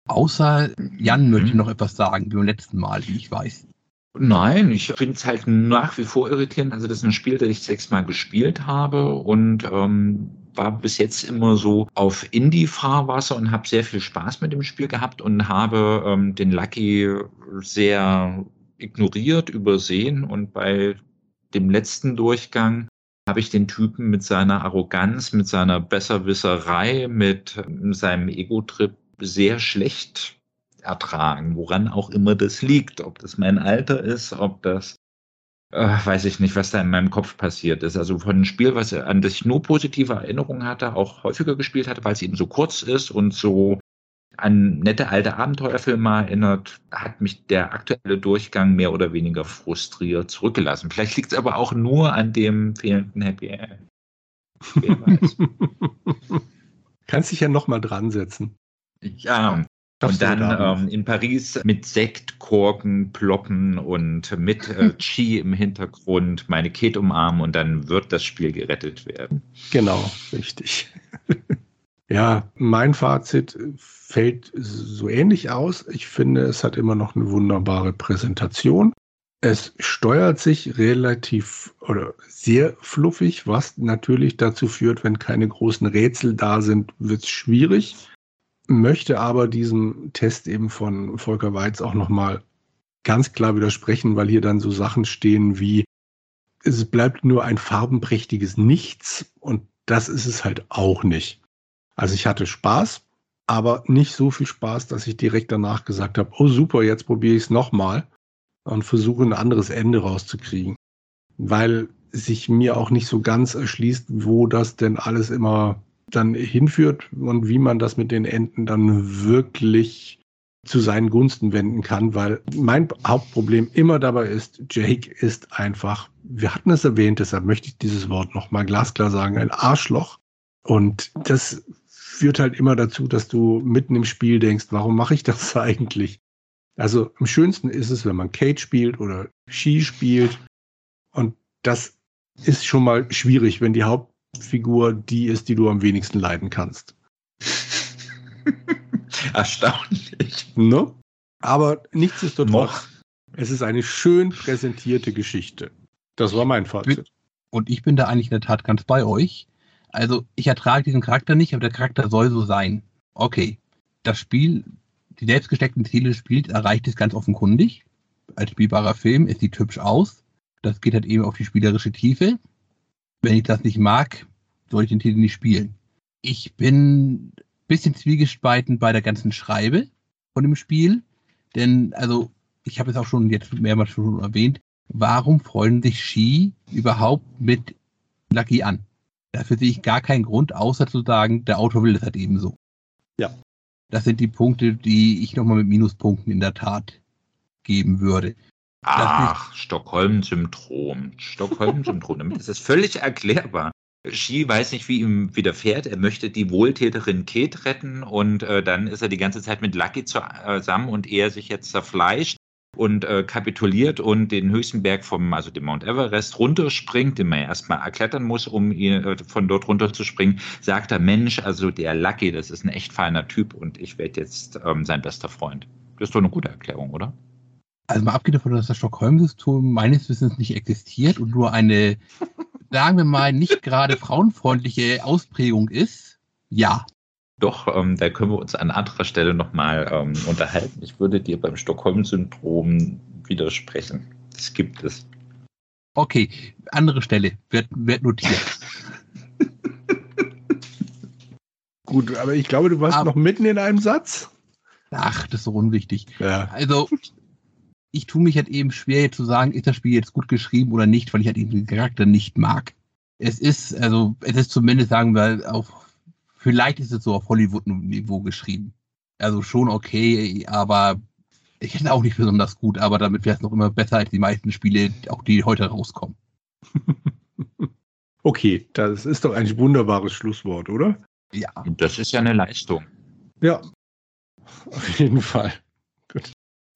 Außer Jan mhm. möchte noch etwas sagen, wie beim letzten Mal, wie ich weiß. Nein, ich finde es halt nach wie vor irritierend. Also das ist ein Spiel, das ich sechsmal gespielt habe und ähm, war bis jetzt immer so auf Indie-Fahrwasser und habe sehr viel Spaß mit dem Spiel gehabt und habe ähm, den Lucky sehr ignoriert, übersehen und bei dem letzten Durchgang habe ich den Typen mit seiner Arroganz, mit seiner Besserwisserei, mit seinem Ego-Trip sehr schlecht ertragen, woran auch immer das liegt. Ob das mein Alter ist, ob das äh, weiß ich nicht, was da in meinem Kopf passiert ist. Also von einem Spiel, was an das ich nur positive Erinnerungen hatte, auch häufiger gespielt hatte, weil es eben so kurz ist und so an nette alte Abenteuerfilme erinnert, hat mich der aktuelle Durchgang mehr oder weniger frustriert zurückgelassen. Vielleicht liegt es aber auch nur an dem fehlenden Happy End. Kannst dich ja nochmal dran setzen. Ja, und dann ähm, in Paris mit Sektkorken ploppen und mit äh, Chi im Hintergrund meine Kate umarmen und dann wird das Spiel gerettet werden. Genau, richtig. ja, mein Fazit fällt so ähnlich aus. Ich finde, es hat immer noch eine wunderbare Präsentation. Es steuert sich relativ oder sehr fluffig, was natürlich dazu führt, wenn keine großen Rätsel da sind, wird es schwierig möchte aber diesem Test eben von Volker Weiz auch nochmal ganz klar widersprechen, weil hier dann so Sachen stehen wie, es bleibt nur ein farbenprächtiges Nichts und das ist es halt auch nicht. Also ich hatte Spaß, aber nicht so viel Spaß, dass ich direkt danach gesagt habe, oh super, jetzt probiere ich es nochmal und versuche ein anderes Ende rauszukriegen. Weil sich mir auch nicht so ganz erschließt, wo das denn alles immer dann hinführt und wie man das mit den Enten dann wirklich zu seinen Gunsten wenden kann, weil mein Hauptproblem immer dabei ist, Jake ist einfach, wir hatten es erwähnt, deshalb möchte ich dieses Wort nochmal glasklar sagen, ein Arschloch. Und das führt halt immer dazu, dass du mitten im Spiel denkst, warum mache ich das eigentlich? Also am schönsten ist es, wenn man Kate spielt oder Ski spielt. Und das ist schon mal schwierig, wenn die Haupt Figur die ist, die du am wenigsten leiden kannst. Erstaunlich. Ne? Aber nichtsdestotrotz, es ist eine schön präsentierte Geschichte. Das war mein Fazit. Und ich bin da eigentlich in der Tat ganz bei euch. Also ich ertrage diesen Charakter nicht, aber der Charakter soll so sein. Okay, das Spiel, die selbstgesteckten Ziele spielt, erreicht es ganz offenkundig. Als spielbarer Film, es sieht hübsch aus. Das geht halt eben auf die spielerische Tiefe wenn ich das nicht mag, soll ich den Titel nicht spielen. Ich bin ein bisschen zwiegespalten bei der ganzen Schreibe von dem Spiel, denn also ich habe es auch schon jetzt mehrmals schon erwähnt, warum freuen sich Ski überhaupt mit Lucky an? Dafür sehe ich gar keinen Grund, außer zu sagen, der Autor will das halt eben so. Ja. Das sind die Punkte, die ich nochmal mit Minuspunkten in der Tat geben würde. Ach, Stockholm-Syndrom. Stockholm-Syndrom. Damit ist es völlig erklärbar. Ski weiß nicht, wie ihm widerfährt. Er möchte die Wohltäterin Kate retten und äh, dann ist er die ganze Zeit mit Lucky zusammen und er sich jetzt zerfleischt und äh, kapituliert und den höchsten Berg vom, also dem Mount Everest runterspringt, den man ja erstmal erklettern muss, um ihn, äh, von dort runterzuspringen, sagt er, Mensch, also der Lucky, das ist ein echt feiner Typ und ich werde jetzt ähm, sein bester Freund. Das ist doch eine gute Erklärung, oder? Also mal abgesehen davon, dass das Stockholm-System meines Wissens nicht existiert und nur eine, sagen wir mal, nicht gerade frauenfreundliche Ausprägung ist, ja. Doch, ähm, da können wir uns an anderer Stelle nochmal ähm, unterhalten. Ich würde dir beim Stockholm-Syndrom widersprechen. Das gibt es. Okay, andere Stelle, wird, wird notiert. Gut, aber ich glaube, du warst aber, noch mitten in einem Satz. Ach, das ist so unwichtig. Ja. Also, ich tue mich halt eben schwer zu sagen, ist das Spiel jetzt gut geschrieben oder nicht, weil ich halt eben den Charakter nicht mag. Es ist, also, es ist zumindest, sagen wir, auf, vielleicht ist es so auf Hollywood-Niveau geschrieben. Also schon okay, aber ich finde auch nicht besonders gut, aber damit wäre es noch immer besser als die meisten Spiele, auch die heute rauskommen. okay, das ist doch ein wunderbares Schlusswort, oder? Ja. Das ist ja eine Leistung. Ja, auf jeden Fall.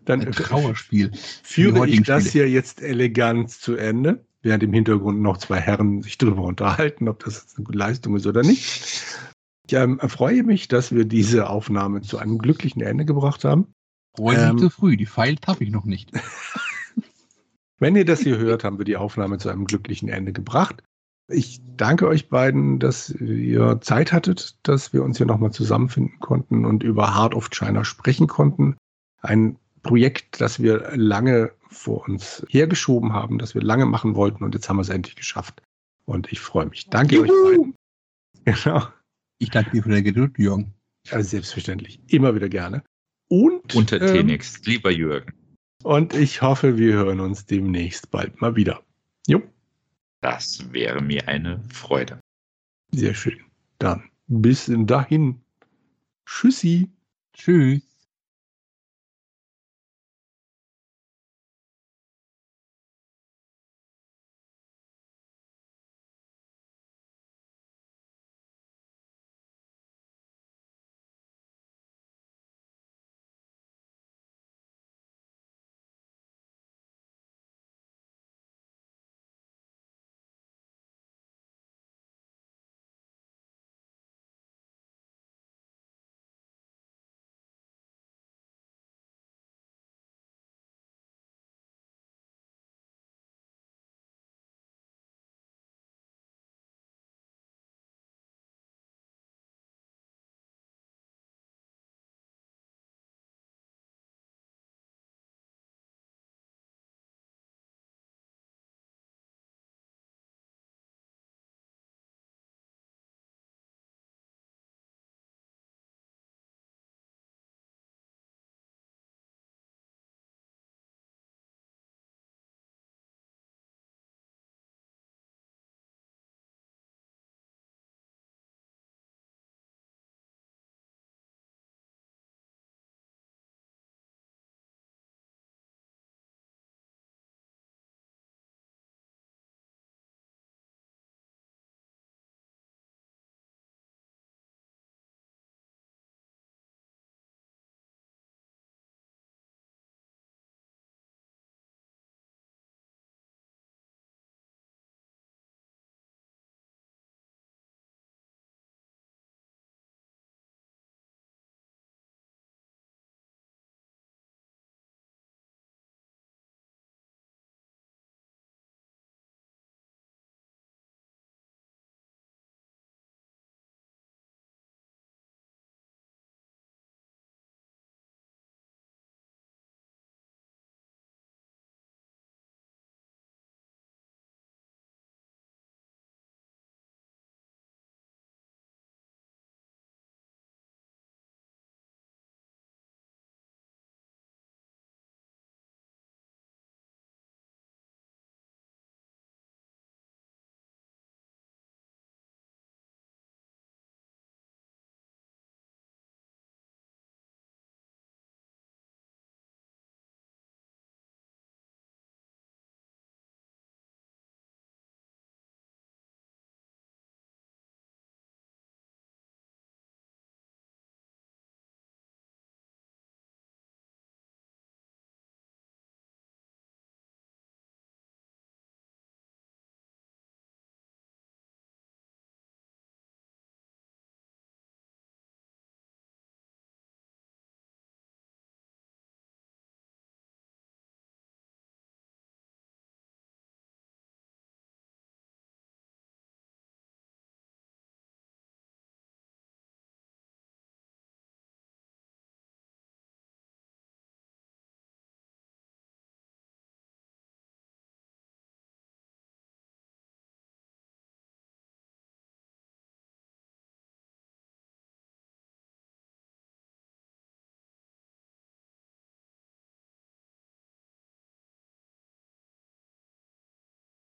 Dann ein Trauerspiel. Führe ich das hier jetzt elegant zu Ende, während im Hintergrund noch zwei Herren sich darüber unterhalten, ob das jetzt eine gute Leistung ist oder nicht. Ich ähm, freue mich, dass wir diese Aufnahme zu einem glücklichen Ende gebracht haben. Freue ähm, nicht zu früh, die Pfeil habe ich noch nicht. Wenn ihr das hier hört, haben wir die Aufnahme zu einem glücklichen Ende gebracht. Ich danke euch beiden, dass ihr Zeit hattet, dass wir uns hier nochmal zusammenfinden konnten und über Heart of China sprechen konnten. Ein Projekt, das wir lange vor uns hergeschoben haben, das wir lange machen wollten und jetzt haben wir es endlich geschafft. Und ich freue mich. Danke Juhu. euch beiden. Genau. Ich danke dir für deine Geduld, Jürgen. Ja, selbstverständlich. Immer wieder gerne. Und unter ähm, lieber Jürgen. Und ich hoffe, wir hören uns demnächst bald mal wieder. Jo, Das wäre mir eine Freude. sehr schön. Dann bis dahin. Tschüssi. Tschüss.